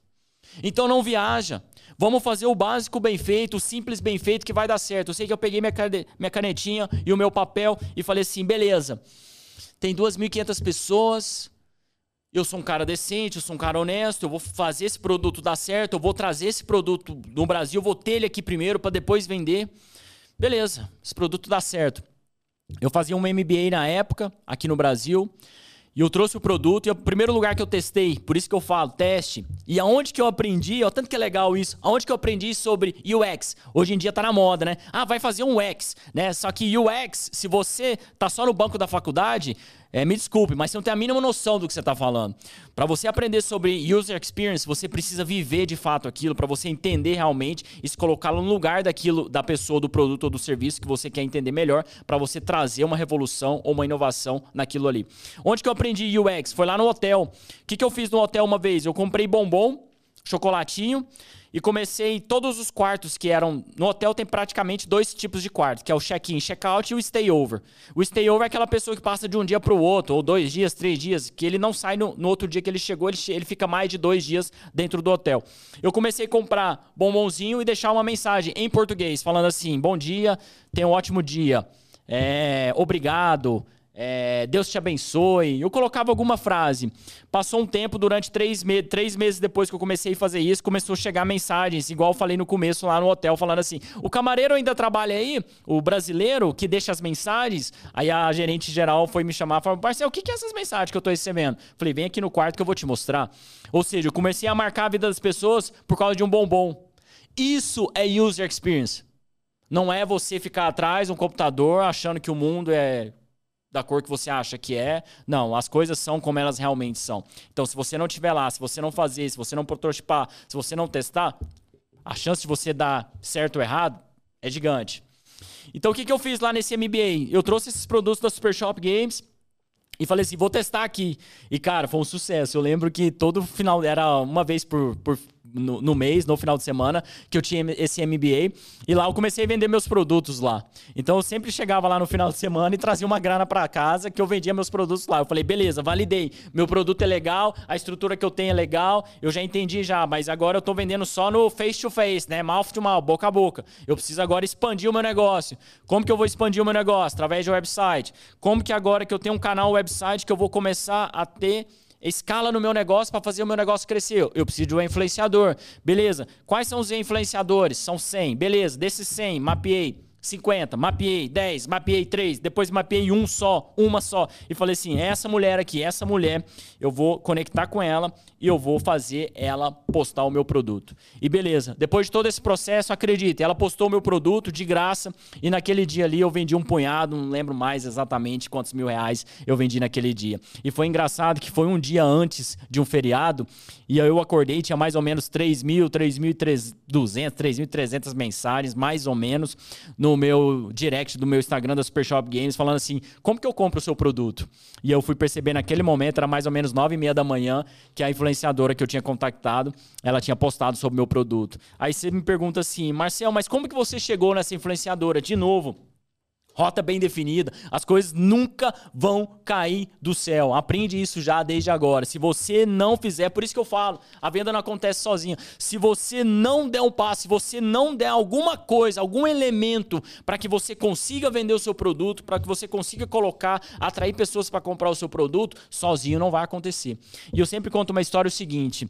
Então não viaja. Vamos fazer o básico bem feito, o simples bem feito que vai dar certo. Eu sei que eu peguei minha canetinha e o meu papel e falei assim: beleza, tem 2.500 pessoas, eu sou um cara decente, eu sou um cara honesto, eu vou fazer esse produto dar certo, eu vou trazer esse produto no Brasil, eu vou ter ele aqui primeiro para depois vender. Beleza, esse produto dá certo. Eu fazia um MBA na época, aqui no Brasil. E eu trouxe o produto e é o primeiro lugar que eu testei, por isso que eu falo, teste. E aonde que eu aprendi, ó, tanto que é legal isso, aonde que eu aprendi sobre UX? Hoje em dia tá na moda, né? Ah, vai fazer um UX, né? Só que UX, se você tá só no banco da faculdade, é, me desculpe, mas você não tem a mínima noção do que você está falando. Para você aprender sobre user experience, você precisa viver de fato aquilo, para você entender realmente e se colocá-lo no lugar daquilo, da pessoa, do produto ou do serviço que você quer entender melhor, para você trazer uma revolução ou uma inovação naquilo ali. Onde que eu aprendi UX? Foi lá no hotel. O que, que eu fiz no hotel uma vez? Eu comprei bombom, chocolatinho e comecei todos os quartos que eram. No hotel tem praticamente dois tipos de quartos, que é o check-in, check-out e o stay-over. O stay-over é aquela pessoa que passa de um dia para o outro, ou dois dias, três dias, que ele não sai no, no outro dia que ele chegou, ele, ele fica mais de dois dias dentro do hotel. Eu comecei a comprar bombonzinho e deixar uma mensagem em português, falando assim: bom dia, tenha um ótimo dia, é, obrigado. É, Deus te abençoe. Eu colocava alguma frase. Passou um tempo, durante três, me três meses depois que eu comecei a fazer isso, começou a chegar mensagens, igual eu falei no começo lá no hotel, falando assim: o camareiro ainda trabalha aí, o brasileiro que deixa as mensagens. Aí a gerente geral foi me chamar e falou: Marcelo, o que, que é essas mensagens que eu tô recebendo? Falei: vem aqui no quarto que eu vou te mostrar. Ou seja, eu comecei a marcar a vida das pessoas por causa de um bombom. Isso é user experience. Não é você ficar atrás um computador achando que o mundo é da cor que você acha que é. Não, as coisas são como elas realmente são. Então, se você não estiver lá, se você não fazer, se você não prototipar, se você não testar, a chance de você dar certo ou errado é gigante. Então, o que, que eu fiz lá nesse MBA? Eu trouxe esses produtos da Super Shop Games e falei assim, vou testar aqui. E, cara, foi um sucesso. Eu lembro que todo final, era uma vez por, por no, no, mês, no final de semana, que eu tinha esse MBA. E lá eu comecei a vender meus produtos lá. Então eu sempre chegava lá no final de semana e trazia uma grana para casa que eu vendia meus produtos lá. Eu falei, beleza, validei. Meu produto é legal, a estrutura que eu tenho é legal, eu já entendi já, mas agora eu tô vendendo só no face to face, né? Mouth to mouth, boca a boca. Eu preciso agora expandir o meu negócio. Como que eu vou expandir o meu negócio? Através de website. Como que agora que eu tenho um canal website que eu vou começar a ter escala no meu negócio para fazer o meu negócio crescer. Eu preciso de um influenciador. Beleza. Quais são os influenciadores? São 100. Beleza. Desses 100, mapeei 50, mapeei 10, mapeei 3, depois mapeei um só, uma só. E falei assim: essa mulher aqui, essa mulher, eu vou conectar com ela e eu vou fazer ela postar o meu produto. E beleza, depois de todo esse processo, acredite, ela postou o meu produto de graça e naquele dia ali eu vendi um punhado, não lembro mais exatamente quantos mil reais eu vendi naquele dia. E foi engraçado que foi um dia antes de um feriado e eu acordei, tinha mais ou menos 3 mil, 3.200, 3.300 mensagens, mais ou menos, no no meu direct do meu Instagram da Super Shop Games falando assim: como que eu compro o seu produto? E eu fui perceber naquele momento, era mais ou menos nove e meia da manhã, que a influenciadora que eu tinha contactado, ela tinha postado sobre o meu produto. Aí você me pergunta assim, Marcel, mas como que você chegou nessa influenciadora? De novo, Rota bem definida, as coisas nunca vão cair do céu. Aprende isso já desde agora. Se você não fizer, por isso que eu falo, a venda não acontece sozinha. Se você não der um passo, se você não der alguma coisa, algum elemento para que você consiga vender o seu produto, para que você consiga colocar, atrair pessoas para comprar o seu produto, sozinho não vai acontecer. E eu sempre conto uma história o seguinte: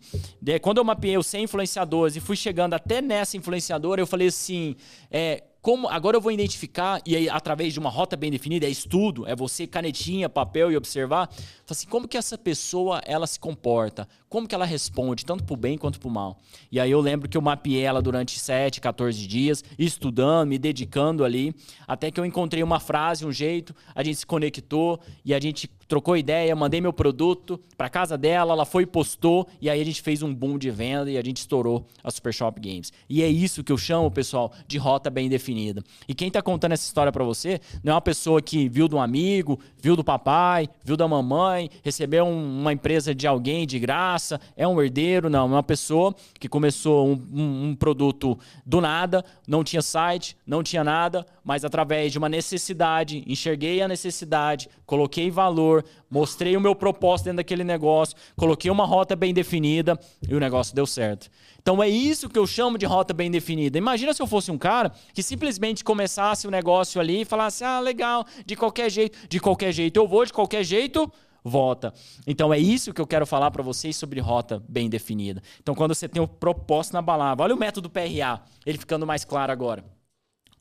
quando eu mapeei os 100 influenciadores e fui chegando até nessa influenciadora, eu falei assim, é, como agora eu vou identificar e aí através de uma rota bem definida, é estudo, é você canetinha, papel e observar, assim, como que essa pessoa ela se comporta, como que ela responde, tanto para o bem quanto para o mal. E aí eu lembro que eu mapeei ela durante 7, 14 dias, estudando, me dedicando ali, até que eu encontrei uma frase, um jeito, a gente se conectou e a gente trocou ideia, mandei meu produto para casa dela, ela foi e postou e aí a gente fez um boom de venda e a gente estourou a Super Shop Games. E é isso que eu chamo, pessoal, de rota bem definida. E quem está contando essa história para você não é uma pessoa que viu de um amigo, viu do papai, viu da mamãe, recebeu um, uma empresa de alguém de graça, é um herdeiro, não, é uma pessoa que começou um, um, um produto do nada, não tinha site, não tinha nada, mas através de uma necessidade, enxerguei a necessidade, coloquei valor, mostrei o meu propósito dentro daquele negócio, coloquei uma rota bem definida e o negócio deu certo. Então é isso que eu chamo de rota bem definida. Imagina se eu fosse um cara que simplesmente começasse o negócio ali e falasse: "Ah, legal, de qualquer jeito, de qualquer jeito eu vou, de qualquer jeito volta. Então é isso que eu quero falar para vocês sobre rota bem definida. Então quando você tem o propósito na balada, olha o método PRA, ele ficando mais claro agora.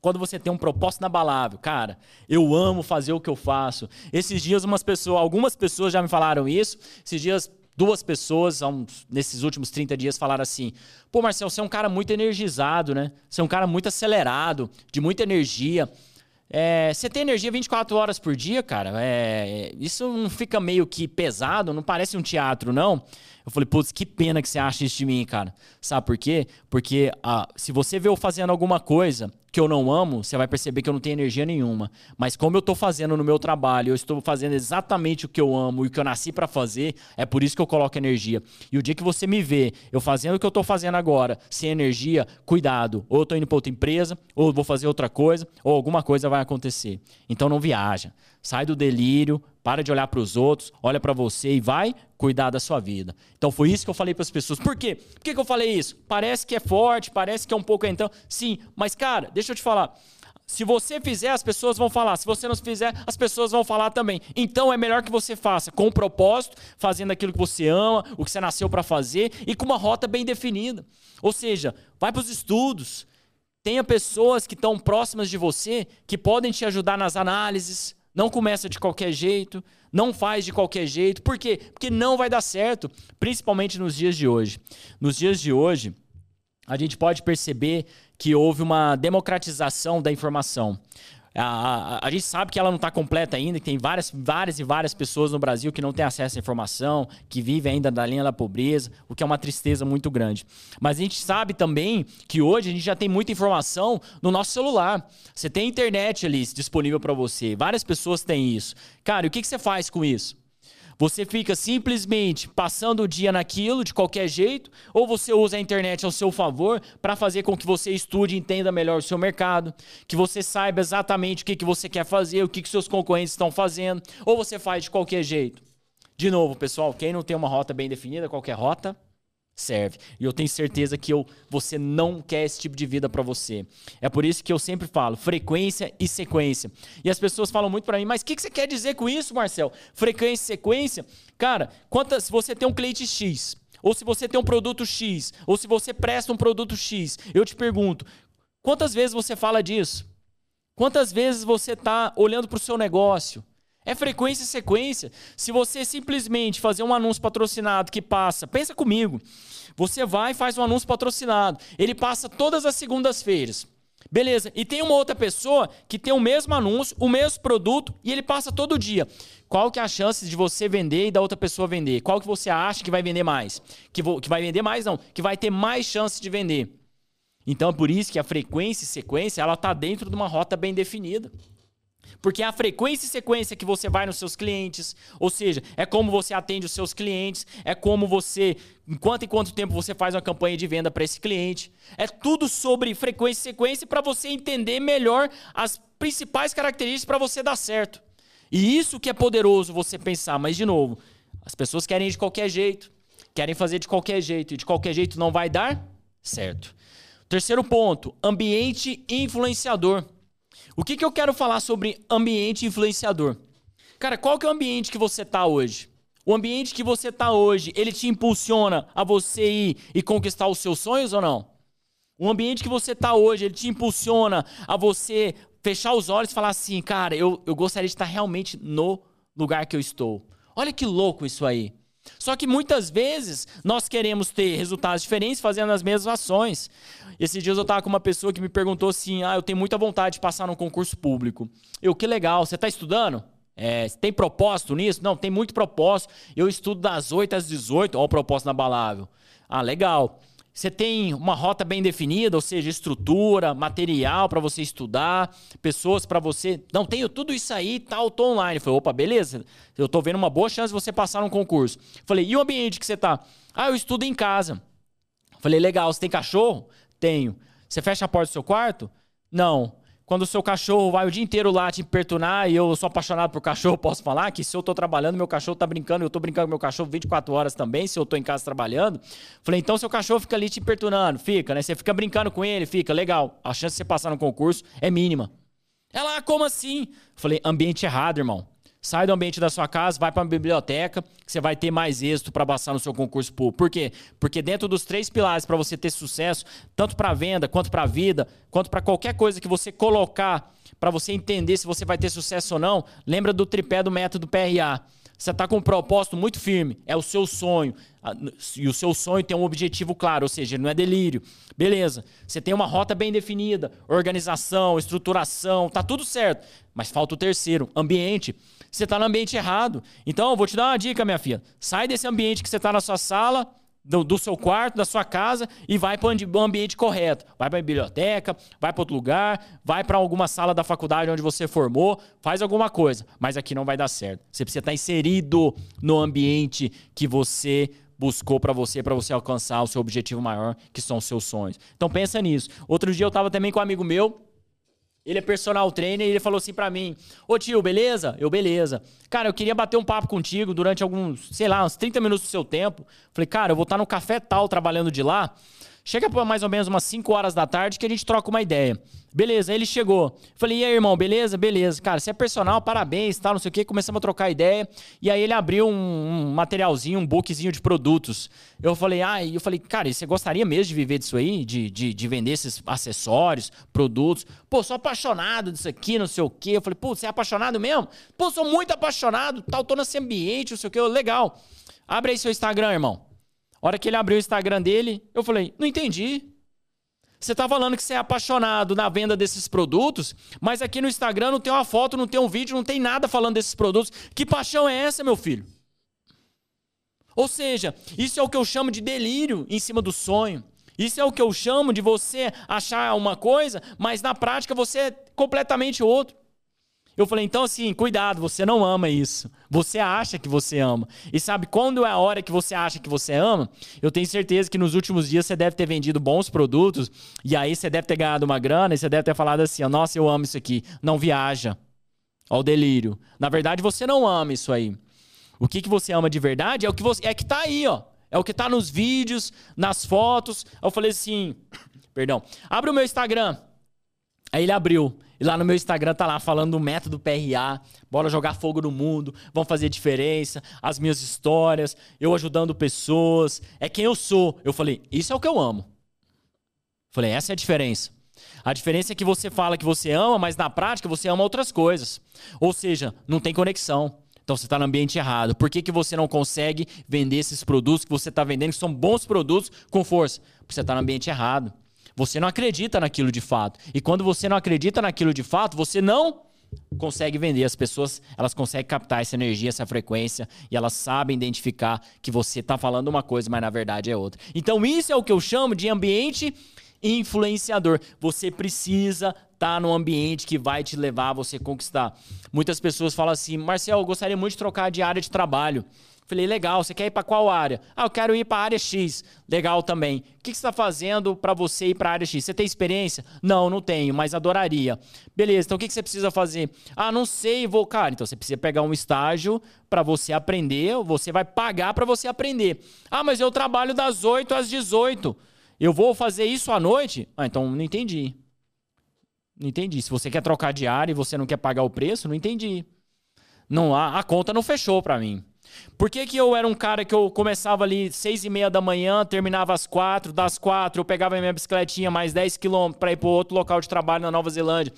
Quando você tem um propósito inabalável, cara, eu amo fazer o que eu faço. Esses dias umas pessoas, algumas pessoas já me falaram isso. Esses dias duas pessoas, nesses últimos 30 dias, falaram assim: Pô, Marcel, você é um cara muito energizado, né? Você é um cara muito acelerado, de muita energia. É, você tem energia 24 horas por dia, cara? É, isso não fica meio que pesado? Não parece um teatro, não? Eu falei, putz, que pena que você acha isso de mim, cara. Sabe por quê? Porque ah, se você vê eu fazendo alguma coisa que eu não amo, você vai perceber que eu não tenho energia nenhuma. Mas como eu estou fazendo no meu trabalho, eu estou fazendo exatamente o que eu amo e o que eu nasci para fazer, é por isso que eu coloco energia. E o dia que você me vê eu fazendo o que eu estou fazendo agora, sem energia, cuidado. Ou eu estou indo para outra empresa, ou vou fazer outra coisa, ou alguma coisa vai acontecer. Então não viaja. Sai do delírio, para de olhar para os outros, olha para você e vai cuidar da sua vida. Então foi isso que eu falei para as pessoas. Por quê? Por que, que eu falei isso? Parece que é forte, parece que é um pouco então. Sim, mas cara, deixa eu te falar. Se você fizer, as pessoas vão falar. Se você não fizer, as pessoas vão falar também. Então é melhor que você faça com um propósito, fazendo aquilo que você ama, o que você nasceu para fazer e com uma rota bem definida. Ou seja, vai para os estudos. Tenha pessoas que estão próximas de você que podem te ajudar nas análises. Não começa de qualquer jeito, não faz de qualquer jeito. Por quê? Porque não vai dar certo, principalmente nos dias de hoje. Nos dias de hoje, a gente pode perceber que houve uma democratização da informação. A, a, a, gente sabe que ela não está completa ainda, que tem várias, várias e várias pessoas no Brasil que não têm acesso à informação, que vivem ainda da linha da pobreza, o que é uma tristeza muito grande. Mas a gente sabe também que hoje a gente já tem muita informação no nosso celular. Você tem internet ali disponível para você, várias pessoas têm isso. Cara, o que, que você faz com isso? Você fica simplesmente passando o dia naquilo de qualquer jeito, ou você usa a internet ao seu favor para fazer com que você estude e entenda melhor o seu mercado, que você saiba exatamente o que, que você quer fazer, o que, que seus concorrentes estão fazendo, ou você faz de qualquer jeito. De novo, pessoal, quem não tem uma rota bem definida, qualquer rota serve. E eu tenho certeza que eu, você não quer esse tipo de vida para você. É por isso que eu sempre falo frequência e sequência. E as pessoas falam muito para mim, mas o que, que você quer dizer com isso, Marcel? Frequência e sequência? Cara, quantas, se você tem um cliente X, ou se você tem um produto X, ou se você presta um produto X, eu te pergunto, quantas vezes você fala disso? Quantas vezes você está olhando para o seu negócio? É frequência e sequência. Se você simplesmente fazer um anúncio patrocinado que passa, pensa comigo. Você vai e faz um anúncio patrocinado. Ele passa todas as segundas-feiras. Beleza. E tem uma outra pessoa que tem o mesmo anúncio, o mesmo produto e ele passa todo dia. Qual que é a chance de você vender e da outra pessoa vender? Qual que você acha que vai vender mais? Que, que vai vender mais não, que vai ter mais chance de vender. Então é por isso que a frequência e sequência ela está dentro de uma rota bem definida. Porque é a frequência e sequência que você vai nos seus clientes, ou seja, é como você atende os seus clientes, é como você, em quanto e quanto tempo você faz uma campanha de venda para esse cliente. É tudo sobre frequência e sequência para você entender melhor as principais características para você dar certo. E isso que é poderoso você pensar, mas de novo, as pessoas querem de qualquer jeito, querem fazer de qualquer jeito, e de qualquer jeito não vai dar certo. Terceiro ponto, ambiente influenciador. O que, que eu quero falar sobre ambiente influenciador? Cara, qual que é o ambiente que você tá hoje? O ambiente que você tá hoje, ele te impulsiona a você ir e conquistar os seus sonhos ou não? O ambiente que você tá hoje, ele te impulsiona a você fechar os olhos e falar assim, cara, eu, eu gostaria de estar realmente no lugar que eu estou. Olha que louco isso aí. Só que muitas vezes nós queremos ter resultados diferentes fazendo as mesmas ações. Esses dias eu estava com uma pessoa que me perguntou assim: Ah, eu tenho muita vontade de passar num concurso público. Eu, que legal, você está estudando? É, tem propósito nisso? Não, tem muito propósito. Eu estudo das 8 às 18, olha o propósito inabalável. Ah, legal. Você tem uma rota bem definida, ou seja, estrutura, material para você estudar, pessoas para você. Não, tenho tudo isso aí, tal, tô online. falei, opa, beleza. Eu tô vendo uma boa chance de você passar num concurso. Falei, e o ambiente que você tá? Ah, eu estudo em casa. Falei, legal, você tem cachorro? Tenho. Você fecha a porta do seu quarto? Não quando o seu cachorro vai o dia inteiro lá te importunar e eu sou apaixonado por cachorro, posso falar que se eu tô trabalhando, meu cachorro tá brincando, eu tô brincando com meu cachorro 24 horas também, se eu tô em casa trabalhando. Falei, então seu cachorro fica ali te importunando, fica, né? Você fica brincando com ele, fica, legal. A chance de você passar no concurso é mínima. Ela, ah, como assim? Falei, ambiente errado, irmão. Sai do ambiente da sua casa, vai para uma biblioteca, que você vai ter mais êxito para passar no seu concurso público. Por quê? Porque dentro dos três pilares para você ter sucesso, tanto para venda, quanto para vida, quanto para qualquer coisa que você colocar para você entender se você vai ter sucesso ou não, lembra do tripé do método PRA. Você está com um propósito muito firme, é o seu sonho. E o seu sonho tem um objetivo claro, ou seja, não é delírio. Beleza, você tem uma rota bem definida, organização, estruturação, tá tudo certo. Mas falta o terceiro, ambiente você está no ambiente errado. Então, eu vou te dar uma dica, minha filha. Sai desse ambiente que você está na sua sala, do, do, seu quarto, da sua casa e vai para o ambiente correto. Vai para a biblioteca, vai para outro lugar, vai para alguma sala da faculdade onde você formou, faz alguma coisa. Mas aqui não vai dar certo. Você precisa estar inserido no ambiente que você buscou para você, para você alcançar o seu objetivo maior, que são os seus sonhos. Então pensa nisso. Outro dia eu estava também com um amigo meu, ele é personal trainer e ele falou assim para mim: Ô tio, beleza? Eu, beleza. Cara, eu queria bater um papo contigo durante alguns, sei lá, uns 30 minutos do seu tempo. Falei, cara, eu vou estar no café tal trabalhando de lá. Chega por mais ou menos umas 5 horas da tarde que a gente troca uma ideia. Beleza, ele chegou. Falei, e aí, irmão, beleza? Beleza. Cara, você é personal, parabéns, tal, não sei o quê. Começamos a trocar ideia. E aí ele abriu um, um materialzinho, um bookzinho de produtos. Eu falei, ah, eu falei, cara, você gostaria mesmo de viver disso aí? De, de, de vender esses acessórios, produtos? Pô, sou apaixonado disso aqui, não sei o quê. Eu falei, pô, você é apaixonado mesmo? Pô, sou muito apaixonado, tal, tô nesse ambiente, não sei o quê. Legal. Abre aí seu Instagram, irmão. A hora que ele abriu o Instagram dele, eu falei: não entendi. Você está falando que você é apaixonado na venda desses produtos, mas aqui no Instagram não tem uma foto, não tem um vídeo, não tem nada falando desses produtos. Que paixão é essa, meu filho? Ou seja, isso é o que eu chamo de delírio em cima do sonho. Isso é o que eu chamo de você achar uma coisa, mas na prática você é completamente outro. Eu falei, então assim, cuidado, você não ama isso. Você acha que você ama. E sabe, quando é a hora que você acha que você ama, eu tenho certeza que nos últimos dias você deve ter vendido bons produtos, e aí você deve ter ganhado uma grana, e você deve ter falado assim: nossa, eu amo isso aqui. Não viaja. Ó, o delírio. Na verdade, você não ama isso aí. O que, que você ama de verdade é o que você. É que tá aí, ó. É o que tá nos vídeos, nas fotos. Eu falei assim: perdão, abre o meu Instagram. Aí ele abriu. E lá no meu Instagram tá lá falando do método PRA, bora jogar fogo no mundo, vão fazer diferença, as minhas histórias, eu ajudando pessoas, é quem eu sou. Eu falei, isso é o que eu amo. Falei, essa é a diferença. A diferença é que você fala que você ama, mas na prática você ama outras coisas. Ou seja, não tem conexão. Então você está no ambiente errado. Por que, que você não consegue vender esses produtos que você está vendendo, que são bons produtos, com força? Porque você está no ambiente errado. Você não acredita naquilo de fato. E quando você não acredita naquilo de fato, você não consegue vender. As pessoas, elas conseguem captar essa energia, essa frequência, e elas sabem identificar que você está falando uma coisa, mas na verdade é outra. Então isso é o que eu chamo de ambiente influenciador. Você precisa estar tá no ambiente que vai te levar a você conquistar. Muitas pessoas falam assim: Marcel, eu gostaria muito de trocar de área de trabalho. Falei, legal, você quer ir para qual área? Ah, eu quero ir para a área X. Legal também. O que, você está fazendo para você ir para a área X? Você tem experiência? Não, não tenho, mas adoraria. Beleza, então o que, que você precisa fazer? Ah, não sei, vou. Cara, então você precisa pegar um estágio para você aprender, você vai pagar para você aprender. Ah, mas eu trabalho das 8 às 18. Eu vou fazer isso à noite? Ah, então não entendi. Não entendi. Se você quer trocar de área e você não quer pagar o preço, não entendi. Não, a, a conta não fechou para mim. Por que, que eu era um cara que eu começava ali seis e meia da manhã, terminava às quatro, das quatro eu pegava minha bicicletinha mais 10 quilômetros para ir para outro local de trabalho na Nova Zelândia,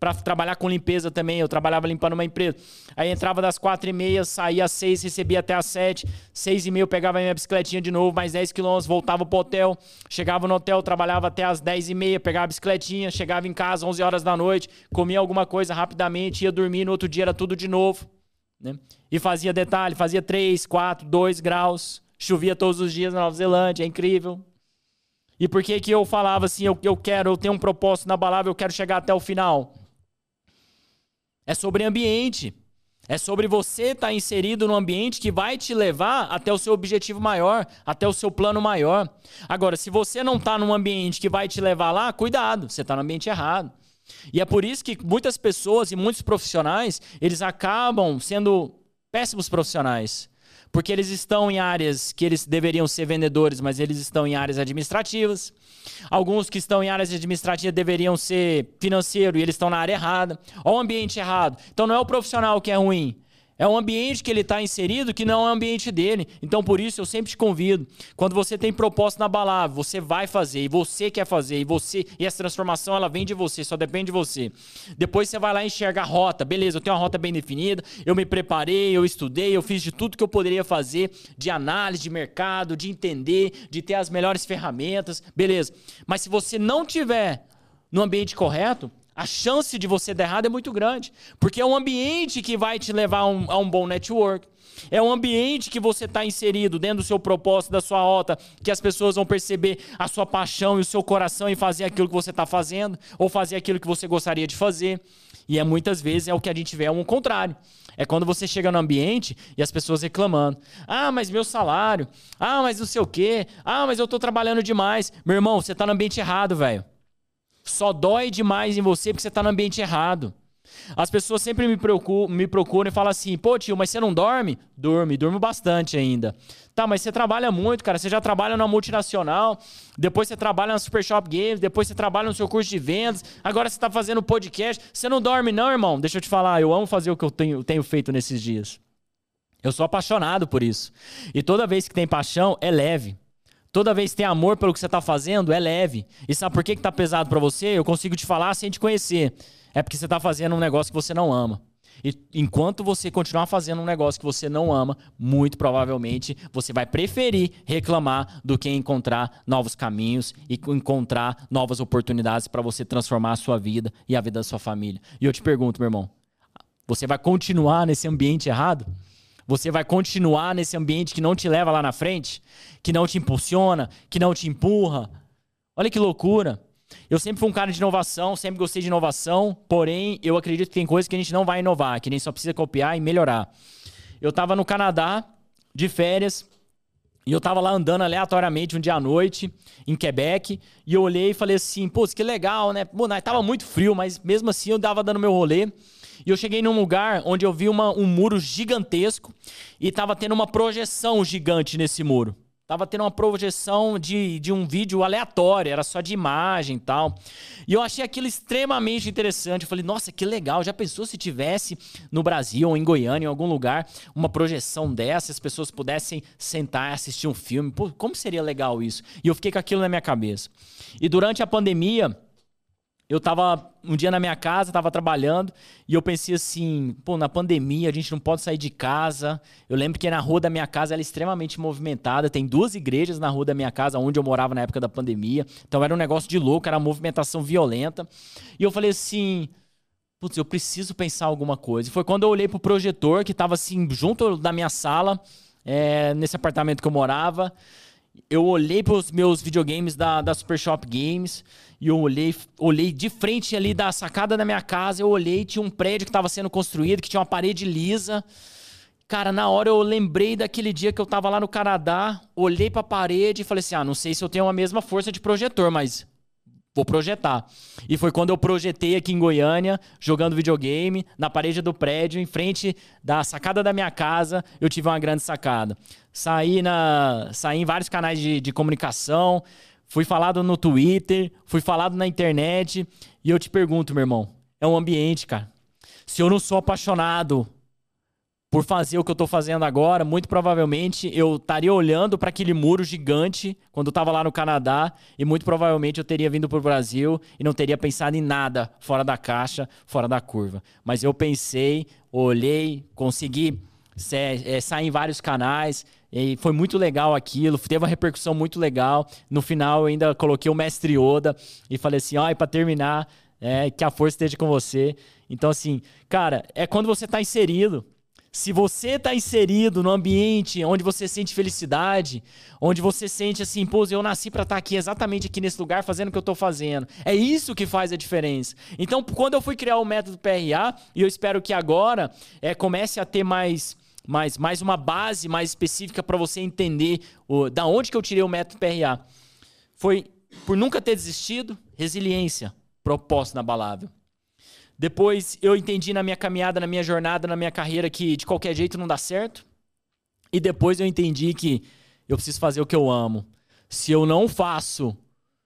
para trabalhar com limpeza também, eu trabalhava limpando uma empresa. Aí entrava das quatro e meia, saía às seis, recebia até às sete, seis e meia eu pegava minha bicicletinha de novo, mais 10 quilômetros, voltava pro hotel, chegava no hotel, trabalhava até às dez e meia, pegava a bicicletinha, chegava em casa 11 horas da noite, comia alguma coisa rapidamente, ia dormir, no outro dia era tudo de novo. Né? E fazia detalhe, fazia 3, 4, 2 graus. Chovia todos os dias na Nova Zelândia, é incrível. E por que que eu falava assim, eu, eu quero, eu tenho um propósito na balada, eu quero chegar até o final? É sobre ambiente. É sobre você estar tá inserido no ambiente que vai te levar até o seu objetivo maior, até o seu plano maior. Agora, se você não está num ambiente que vai te levar lá, cuidado, você está no ambiente errado. E é por isso que muitas pessoas e muitos profissionais, eles acabam sendo péssimos profissionais. Porque eles estão em áreas que eles deveriam ser vendedores, mas eles estão em áreas administrativas. Alguns que estão em áreas administrativas deveriam ser financeiro e eles estão na área errada. Ou o ambiente errado. Então não é o profissional que é ruim, é um ambiente que ele está inserido que não é o ambiente dele. Então, por isso, eu sempre te convido. Quando você tem propósito na balada, você vai fazer e você quer fazer e você e essa transformação ela vem de você, só depende de você. Depois você vai lá enxerga a rota. Beleza, eu tenho uma rota bem definida, eu me preparei, eu estudei, eu fiz de tudo que eu poderia fazer de análise de mercado, de entender, de ter as melhores ferramentas. Beleza. Mas se você não tiver no ambiente correto, a chance de você dar errado é muito grande. Porque é um ambiente que vai te levar a um, a um bom network. É um ambiente que você está inserido dentro do seu propósito, da sua rota, que as pessoas vão perceber a sua paixão e o seu coração em fazer aquilo que você está fazendo, ou fazer aquilo que você gostaria de fazer. E é muitas vezes é o que a gente vê é um contrário. É quando você chega no ambiente e as pessoas reclamando. Ah, mas meu salário. Ah, mas não sei o quê. Ah, mas eu estou trabalhando demais. Meu irmão, você está no ambiente errado, velho só dói demais em você porque você está no ambiente errado. As pessoas sempre me procuram, me procuram e falam assim: pô, tio, mas você não dorme? Dorme, durmo bastante ainda. Tá, mas você trabalha muito, cara. Você já trabalha na multinacional, depois você trabalha na Super Shop Games, depois você trabalha no seu curso de vendas, agora você tá fazendo podcast. Você não dorme, não, irmão? Deixa eu te falar, eu amo fazer o que eu tenho, tenho feito nesses dias. Eu sou apaixonado por isso. E toda vez que tem paixão, é leve. Toda vez que tem amor pelo que você está fazendo, é leve. E sabe por que, que tá pesado para você? Eu consigo te falar sem te conhecer. É porque você está fazendo um negócio que você não ama. E enquanto você continuar fazendo um negócio que você não ama, muito provavelmente você vai preferir reclamar do que encontrar novos caminhos e encontrar novas oportunidades para você transformar a sua vida e a vida da sua família. E eu te pergunto, meu irmão, você vai continuar nesse ambiente errado? Você vai continuar nesse ambiente que não te leva lá na frente, que não te impulsiona, que não te empurra. Olha que loucura. Eu sempre fui um cara de inovação, sempre gostei de inovação, porém eu acredito que tem coisas que a gente não vai inovar, que gente só precisa copiar e melhorar. Eu estava no Canadá de férias e eu estava lá andando aleatoriamente um dia à noite em Quebec e eu olhei e falei assim, pô, que legal, né? Pô, tava muito frio, mas mesmo assim eu dava dando meu rolê. E eu cheguei num lugar onde eu vi uma, um muro gigantesco e tava tendo uma projeção gigante nesse muro. Tava tendo uma projeção de, de um vídeo aleatório, era só de imagem e tal. E eu achei aquilo extremamente interessante. Eu falei, nossa, que legal. Já pensou se tivesse no Brasil ou em Goiânia, em algum lugar, uma projeção dessa, as pessoas pudessem sentar e assistir um filme? Pô, como seria legal isso? E eu fiquei com aquilo na minha cabeça. E durante a pandemia, eu tava um dia na minha casa, tava trabalhando, e eu pensei assim, pô, na pandemia a gente não pode sair de casa. Eu lembro que na rua da minha casa ela é extremamente movimentada, tem duas igrejas na rua da minha casa, onde eu morava na época da pandemia. Então era um negócio de louco, era uma movimentação violenta. E eu falei assim, putz, eu preciso pensar alguma coisa. E foi quando eu olhei pro projetor, que tava assim, junto da minha sala, é, nesse apartamento que eu morava. Eu olhei pros meus videogames da, da Super Shop Games e eu olhei, olhei de frente ali da sacada da minha casa, eu olhei, tinha um prédio que estava sendo construído, que tinha uma parede lisa. Cara, na hora eu lembrei daquele dia que eu tava lá no Canadá, olhei para a parede e falei assim: "Ah, não sei se eu tenho a mesma força de projetor, mas vou projetar". E foi quando eu projetei aqui em Goiânia, jogando videogame, na parede do prédio, em frente da sacada da minha casa, eu tive uma grande sacada. Saí na, saí em vários canais de, de comunicação, Fui falado no Twitter, fui falado na internet. E eu te pergunto, meu irmão, é um ambiente, cara. Se eu não sou apaixonado por fazer o que eu tô fazendo agora, muito provavelmente eu estaria olhando para aquele muro gigante quando eu tava lá no Canadá e muito provavelmente eu teria vindo pro Brasil e não teria pensado em nada fora da caixa, fora da curva. Mas eu pensei, olhei, consegui é, sair em vários canais, e foi muito legal aquilo, teve uma repercussão muito legal. No final, eu ainda coloquei o mestre Yoda e falei assim: ó, e pra terminar, é, que a força esteja com você. Então, assim, cara, é quando você tá inserido. Se você está inserido no ambiente onde você sente felicidade, onde você sente assim, pô, eu nasci para estar tá aqui exatamente aqui nesse lugar fazendo o que eu estou fazendo. É isso que faz a diferença. Então, quando eu fui criar o método PRA, e eu espero que agora é, comece a ter mais mais, mais uma base mais específica para você entender o, da onde que eu tirei o método PRA. Foi por nunca ter desistido, resiliência, propósito inabalável. Depois eu entendi na minha caminhada, na minha jornada, na minha carreira que de qualquer jeito não dá certo. E depois eu entendi que eu preciso fazer o que eu amo. Se eu não faço,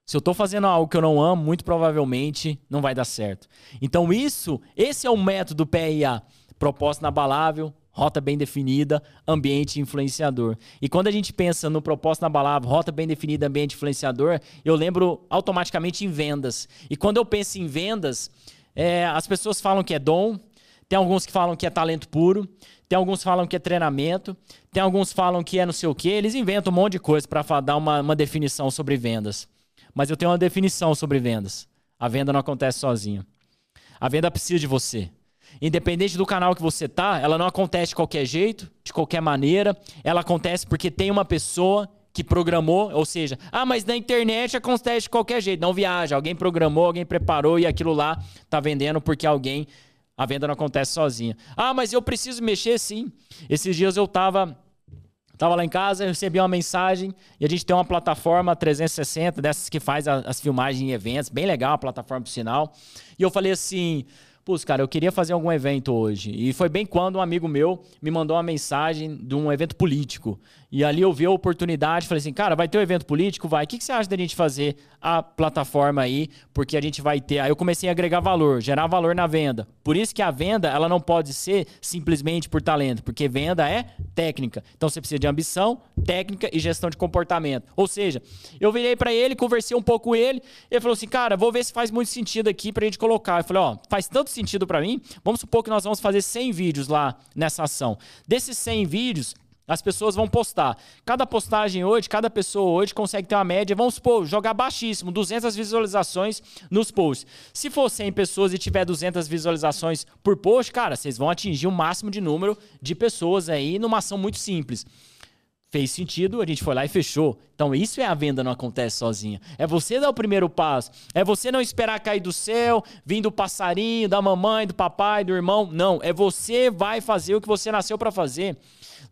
se eu estou fazendo algo que eu não amo, muito provavelmente não vai dar certo. Então isso, esse é o método PRA, propósito inabalável, rota bem definida, ambiente influenciador. E quando a gente pensa no propósito na palavra, rota bem definida, ambiente influenciador, eu lembro automaticamente em vendas. E quando eu penso em vendas, é, as pessoas falam que é dom, tem alguns que falam que é talento puro, tem alguns que falam que é treinamento, tem alguns que falam que é não sei o quê. Eles inventam um monte de coisa para dar uma, uma definição sobre vendas. Mas eu tenho uma definição sobre vendas. A venda não acontece sozinha. A venda precisa de você. Independente do canal que você tá, ela não acontece de qualquer jeito, de qualquer maneira. Ela acontece porque tem uma pessoa que programou, ou seja, ah, mas na internet acontece de qualquer jeito. Não viaja, alguém programou, alguém preparou e aquilo lá tá vendendo porque alguém. A venda não acontece sozinha. Ah, mas eu preciso mexer sim. Esses dias eu tava Tava lá em casa, recebi uma mensagem e a gente tem uma plataforma 360 dessas que faz as filmagens em eventos, bem legal a plataforma por sinal. E eu falei assim: Putz, cara, eu queria fazer algum evento hoje. E foi bem quando um amigo meu me mandou uma mensagem de um evento político. E ali eu vi a oportunidade, falei assim, cara, vai ter um evento político? Vai. O que, que você acha da gente fazer a plataforma aí? Porque a gente vai ter. Aí eu comecei a agregar valor, gerar valor na venda. Por isso que a venda, ela não pode ser simplesmente por talento, porque venda é técnica. Então você precisa de ambição, técnica e gestão de comportamento. Ou seja, eu virei para ele, conversei um pouco com ele, ele falou assim, cara, vou ver se faz muito sentido aqui pra gente colocar. Eu falei, ó, faz tanto sentido para mim. Vamos supor que nós vamos fazer 100 vídeos lá nessa ação. Desses 100 vídeos, as pessoas vão postar. Cada postagem hoje, cada pessoa hoje consegue ter uma média, vamos supor, jogar baixíssimo, 200 visualizações nos posts. Se for 100 pessoas e tiver 200 visualizações por post, cara, vocês vão atingir o máximo de número de pessoas aí numa ação muito simples. Fez sentido, a gente foi lá e fechou. Então, isso é a venda, não acontece sozinha. É você dar o primeiro passo. É você não esperar cair do céu, vindo do passarinho, da mamãe, do papai, do irmão. Não, é você vai fazer o que você nasceu para fazer.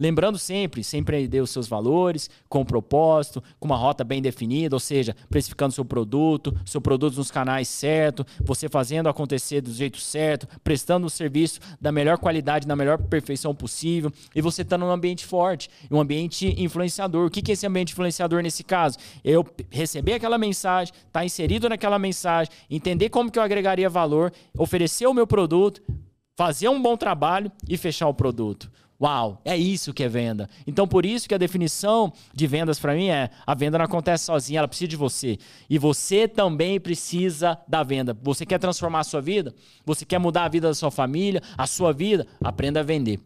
Lembrando sempre, sempre dê os seus valores, com propósito, com uma rota bem definida, ou seja, precificando seu produto, seu produto nos canais certos, você fazendo acontecer do jeito certo, prestando o serviço da melhor qualidade, na melhor perfeição possível, e você está num ambiente forte, um ambiente influenciador. O que é esse ambiente influenciador nesse caso? Eu receber aquela mensagem, estar tá inserido naquela mensagem, entender como que eu agregaria valor, oferecer o meu produto, fazer um bom trabalho e fechar o produto. Uau, é isso que é venda. Então, por isso que a definição de vendas para mim é: a venda não acontece sozinha, ela precisa de você. E você também precisa da venda. Você quer transformar a sua vida? Você quer mudar a vida da sua família, a sua vida? Aprenda a vender.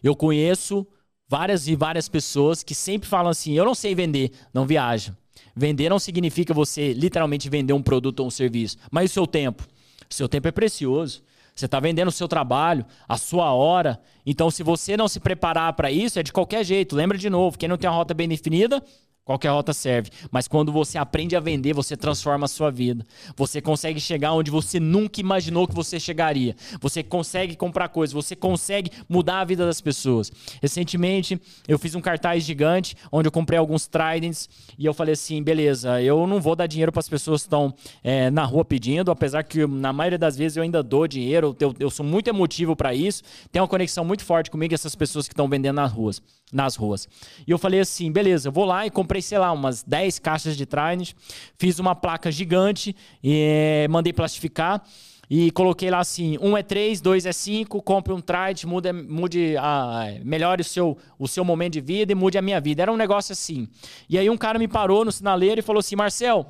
Eu conheço várias e várias pessoas que sempre falam assim: eu não sei vender, não viaja. Vender não significa você literalmente vender um produto ou um serviço, mas o seu tempo. O seu tempo é precioso. Você está vendendo o seu trabalho, a sua hora. Então, se você não se preparar para isso, é de qualquer jeito. Lembra de novo: quem não tem a rota bem definida, Qualquer rota serve. Mas quando você aprende a vender, você transforma a sua vida. Você consegue chegar onde você nunca imaginou que você chegaria. Você consegue comprar coisas, você consegue mudar a vida das pessoas. Recentemente, eu fiz um cartaz gigante onde eu comprei alguns Tridents e eu falei assim: beleza, eu não vou dar dinheiro para as pessoas que estão é, na rua pedindo, apesar que na maioria das vezes eu ainda dou dinheiro, eu, eu sou muito emotivo para isso. Tem uma conexão muito forte comigo, essas pessoas que estão vendendo nas ruas nas ruas. E eu falei assim, beleza, eu vou lá e comprei, sei lá, umas 10 caixas de Trident, fiz uma placa gigante e mandei plastificar e coloquei lá assim, um é 3, dois é 5, compre um Trident, mude, mude a, melhore o seu, o seu momento de vida e mude a minha vida. Era um negócio assim. E aí um cara me parou no sinaleiro e falou assim, Marcel...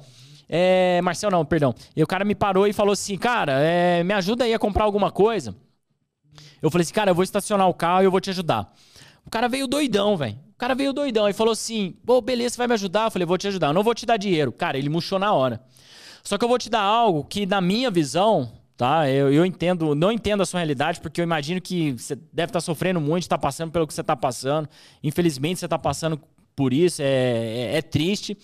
É, Marcel não, perdão. E o cara me parou e falou assim, cara, é, me ajuda aí a comprar alguma coisa. Eu falei assim, cara, eu vou estacionar o carro e eu vou te ajudar. Cara veio doidão, velho. O cara veio doidão e falou assim: pô, beleza, você vai me ajudar? Eu falei: vou te ajudar. Eu não vou te dar dinheiro. Cara, ele murchou na hora. Só que eu vou te dar algo que, na minha visão, tá? Eu, eu entendo, não entendo a sua realidade, porque eu imagino que você deve estar tá sofrendo muito, está passando pelo que você está passando. Infelizmente, você está passando por isso, é, é, é, triste.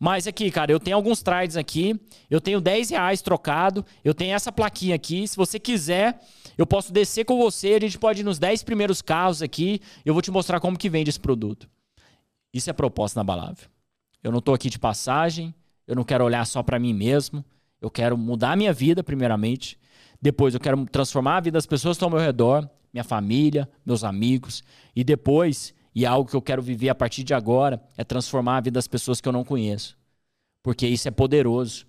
Mas aqui, cara, eu tenho alguns trades aqui, eu tenho 10 reais trocado, eu tenho essa plaquinha aqui. Se você quiser, eu posso descer com você, a gente pode ir nos 10 primeiros carros aqui, eu vou te mostrar como que vende esse produto. Isso é proposta inabalável. Eu não estou aqui de passagem, eu não quero olhar só para mim mesmo, eu quero mudar a minha vida primeiramente, depois eu quero transformar a vida das pessoas que estão ao meu redor, minha família, meus amigos, e depois, e é algo que eu quero viver a partir de agora, é transformar a vida das pessoas que eu não conheço. Porque isso é poderoso.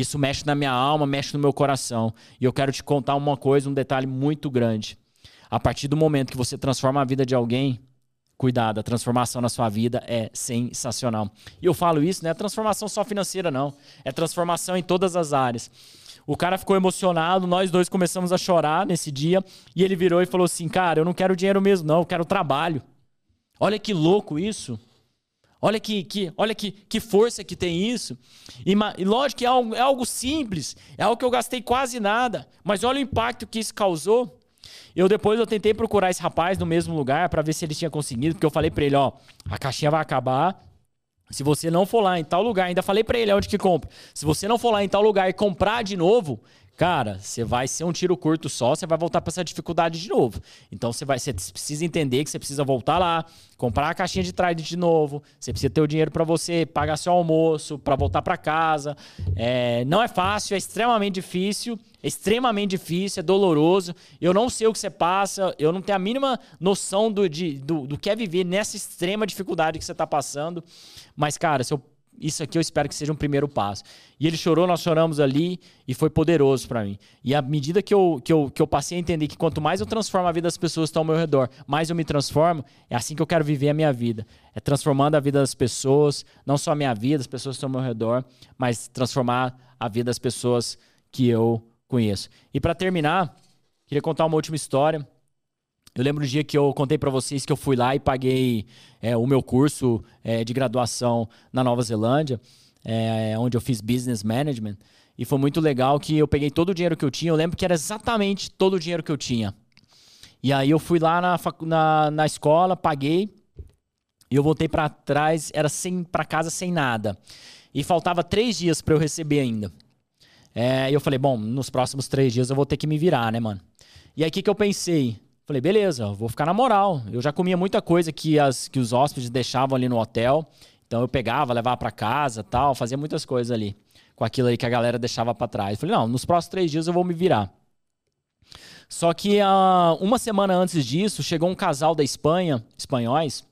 Isso mexe na minha alma, mexe no meu coração. E eu quero te contar uma coisa, um detalhe muito grande. A partir do momento que você transforma a vida de alguém, cuidado, a transformação na sua vida é sensacional. E eu falo isso, não é transformação só financeira, não. É transformação em todas as áreas. O cara ficou emocionado, nós dois começamos a chorar nesse dia, e ele virou e falou assim: Cara, eu não quero dinheiro mesmo, não, eu quero trabalho. Olha que louco isso. Olha que, que, olha que, que força que tem isso. E, e lógico que é algo, é algo simples, é algo que eu gastei quase nada, mas olha o impacto que isso causou. Eu depois eu tentei procurar esse rapaz no mesmo lugar para ver se ele tinha conseguido, porque eu falei para ele, ó, a caixinha vai acabar. Se você não for lá em tal lugar, ainda falei para ele onde que compra. Se você não for lá em tal lugar e comprar de novo, cara, você vai ser um tiro curto só, você vai voltar para essa dificuldade de novo. Então você vai, você precisa entender que você precisa voltar lá, comprar a caixinha de trade de novo, você precisa ter o dinheiro para você pagar seu almoço, para voltar para casa. É, não é fácil, é extremamente difícil, é extremamente difícil, é doloroso. Eu não sei o que você passa, eu não tenho a mínima noção do, de, do, do que é viver nessa extrema dificuldade que você está passando. Mas, cara, se eu isso aqui eu espero que seja um primeiro passo. E ele chorou, nós choramos ali e foi poderoso para mim. E à medida que eu, que, eu, que eu passei a entender que quanto mais eu transformo a vida das pessoas que estão ao meu redor, mais eu me transformo, é assim que eu quero viver a minha vida. É transformando a vida das pessoas, não só a minha vida, as pessoas que estão ao meu redor, mas transformar a vida das pessoas que eu conheço. E para terminar, queria contar uma última história. Eu lembro o dia que eu contei para vocês que eu fui lá e paguei é, o meu curso é, de graduação na Nova Zelândia, é, onde eu fiz Business Management. E foi muito legal que eu peguei todo o dinheiro que eu tinha. Eu lembro que era exatamente todo o dinheiro que eu tinha. E aí eu fui lá na, na, na escola, paguei. E eu voltei para trás, era sem para casa sem nada. E faltava três dias para eu receber ainda. É, e eu falei, bom, nos próximos três dias eu vou ter que me virar, né, mano? E aí o que, que eu pensei? Falei, beleza, vou ficar na moral. Eu já comia muita coisa que, as, que os hóspedes deixavam ali no hotel. Então eu pegava, levava para casa tal, fazia muitas coisas ali. Com aquilo aí que a galera deixava para trás. Falei, não, nos próximos três dias eu vou me virar. Só que uh, uma semana antes disso, chegou um casal da Espanha, espanhóis,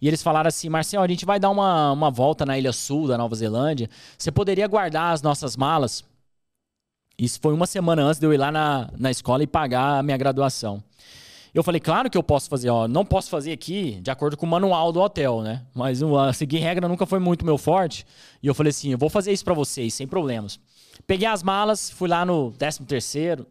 e eles falaram assim: Marcelo, a gente vai dar uma, uma volta na Ilha Sul da Nova Zelândia. Você poderia guardar as nossas malas? Isso foi uma semana antes de eu ir lá na, na escola e pagar a minha graduação. Eu falei, claro que eu posso fazer, ó, não posso fazer aqui de acordo com o manual do hotel, né? Mas uh, seguir regra nunca foi muito meu forte. E eu falei assim, eu vou fazer isso para vocês, sem problemas. Peguei as malas, fui lá no 13 terceiro,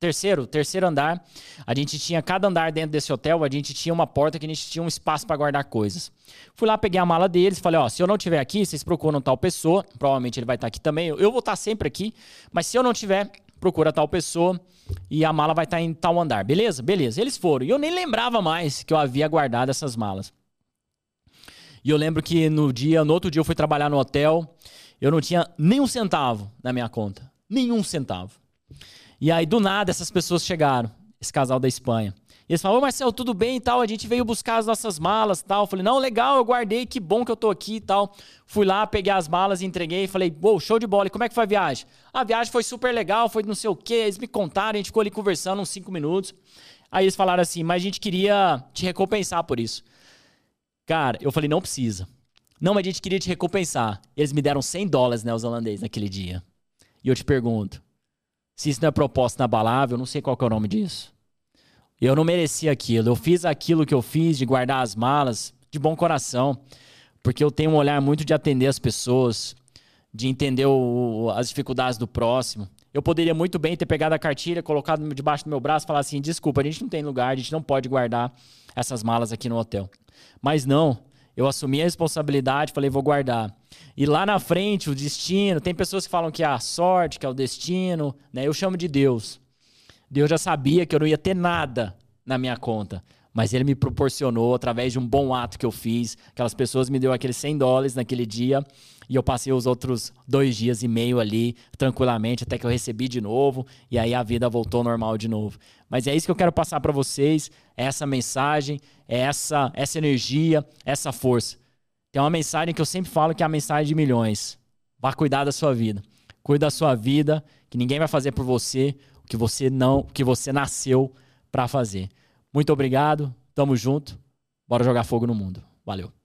terceiro, terceiro andar. A gente tinha cada andar dentro desse hotel, a gente tinha uma porta que a gente tinha um espaço para guardar coisas. Fui lá, peguei a mala deles, falei, ó, se eu não tiver aqui, vocês procuram tal pessoa, provavelmente ele vai estar aqui também. Eu vou estar sempre aqui, mas se eu não tiver, procura tal pessoa e a mala vai estar em tal andar. Beleza? Beleza. Eles foram. E eu nem lembrava mais que eu havia guardado essas malas. E eu lembro que no dia, no outro dia eu fui trabalhar no hotel, eu não tinha nenhum centavo na minha conta. Nenhum centavo. E aí, do nada, essas pessoas chegaram, esse casal da Espanha. E eles falaram, ô Marcelo, tudo bem e tal? A gente veio buscar as nossas malas e tal. Eu falei, não, legal, eu guardei, que bom que eu tô aqui e tal. Fui lá, peguei as malas, entreguei e falei, uou, show de bola. E como é que foi a viagem? A viagem foi super legal, foi não sei o quê. Eles me contaram, a gente ficou ali conversando uns cinco minutos. Aí eles falaram assim, mas a gente queria te recompensar por isso. Cara, eu falei, não precisa. Não, mas a gente queria te recompensar. Eles me deram 100 dólares neozelandês naquele dia. E eu te pergunto, se isso não é proposta inabalável, eu não sei qual é o nome disso. Eu não merecia aquilo. Eu fiz aquilo que eu fiz de guardar as malas de bom coração, porque eu tenho um olhar muito de atender as pessoas, de entender o, as dificuldades do próximo. Eu poderia muito bem ter pegado a cartilha, colocado debaixo do meu braço e falar assim: desculpa, a gente não tem lugar, a gente não pode guardar essas malas aqui no hotel. Mas não, eu assumi a responsabilidade, falei, vou guardar. E lá na frente, o destino, tem pessoas que falam que é a sorte, que é o destino, né? Eu chamo de Deus. Deus já sabia que eu não ia ter nada na minha conta. Mas ele me proporcionou, através de um bom ato que eu fiz, aquelas pessoas me deu aqueles 100 dólares naquele dia, e eu passei os outros dois dias e meio ali, tranquilamente, até que eu recebi de novo, e aí a vida voltou normal de novo. Mas é isso que eu quero passar para vocês, é essa mensagem, é essa, essa energia, essa força. Tem uma mensagem que eu sempre falo que é a mensagem de milhões. Vá cuidar da sua vida. Cuida da sua vida, que ninguém vai fazer por você que você não, que você nasceu para fazer. Muito obrigado, tamo junto. Bora jogar fogo no mundo. Valeu.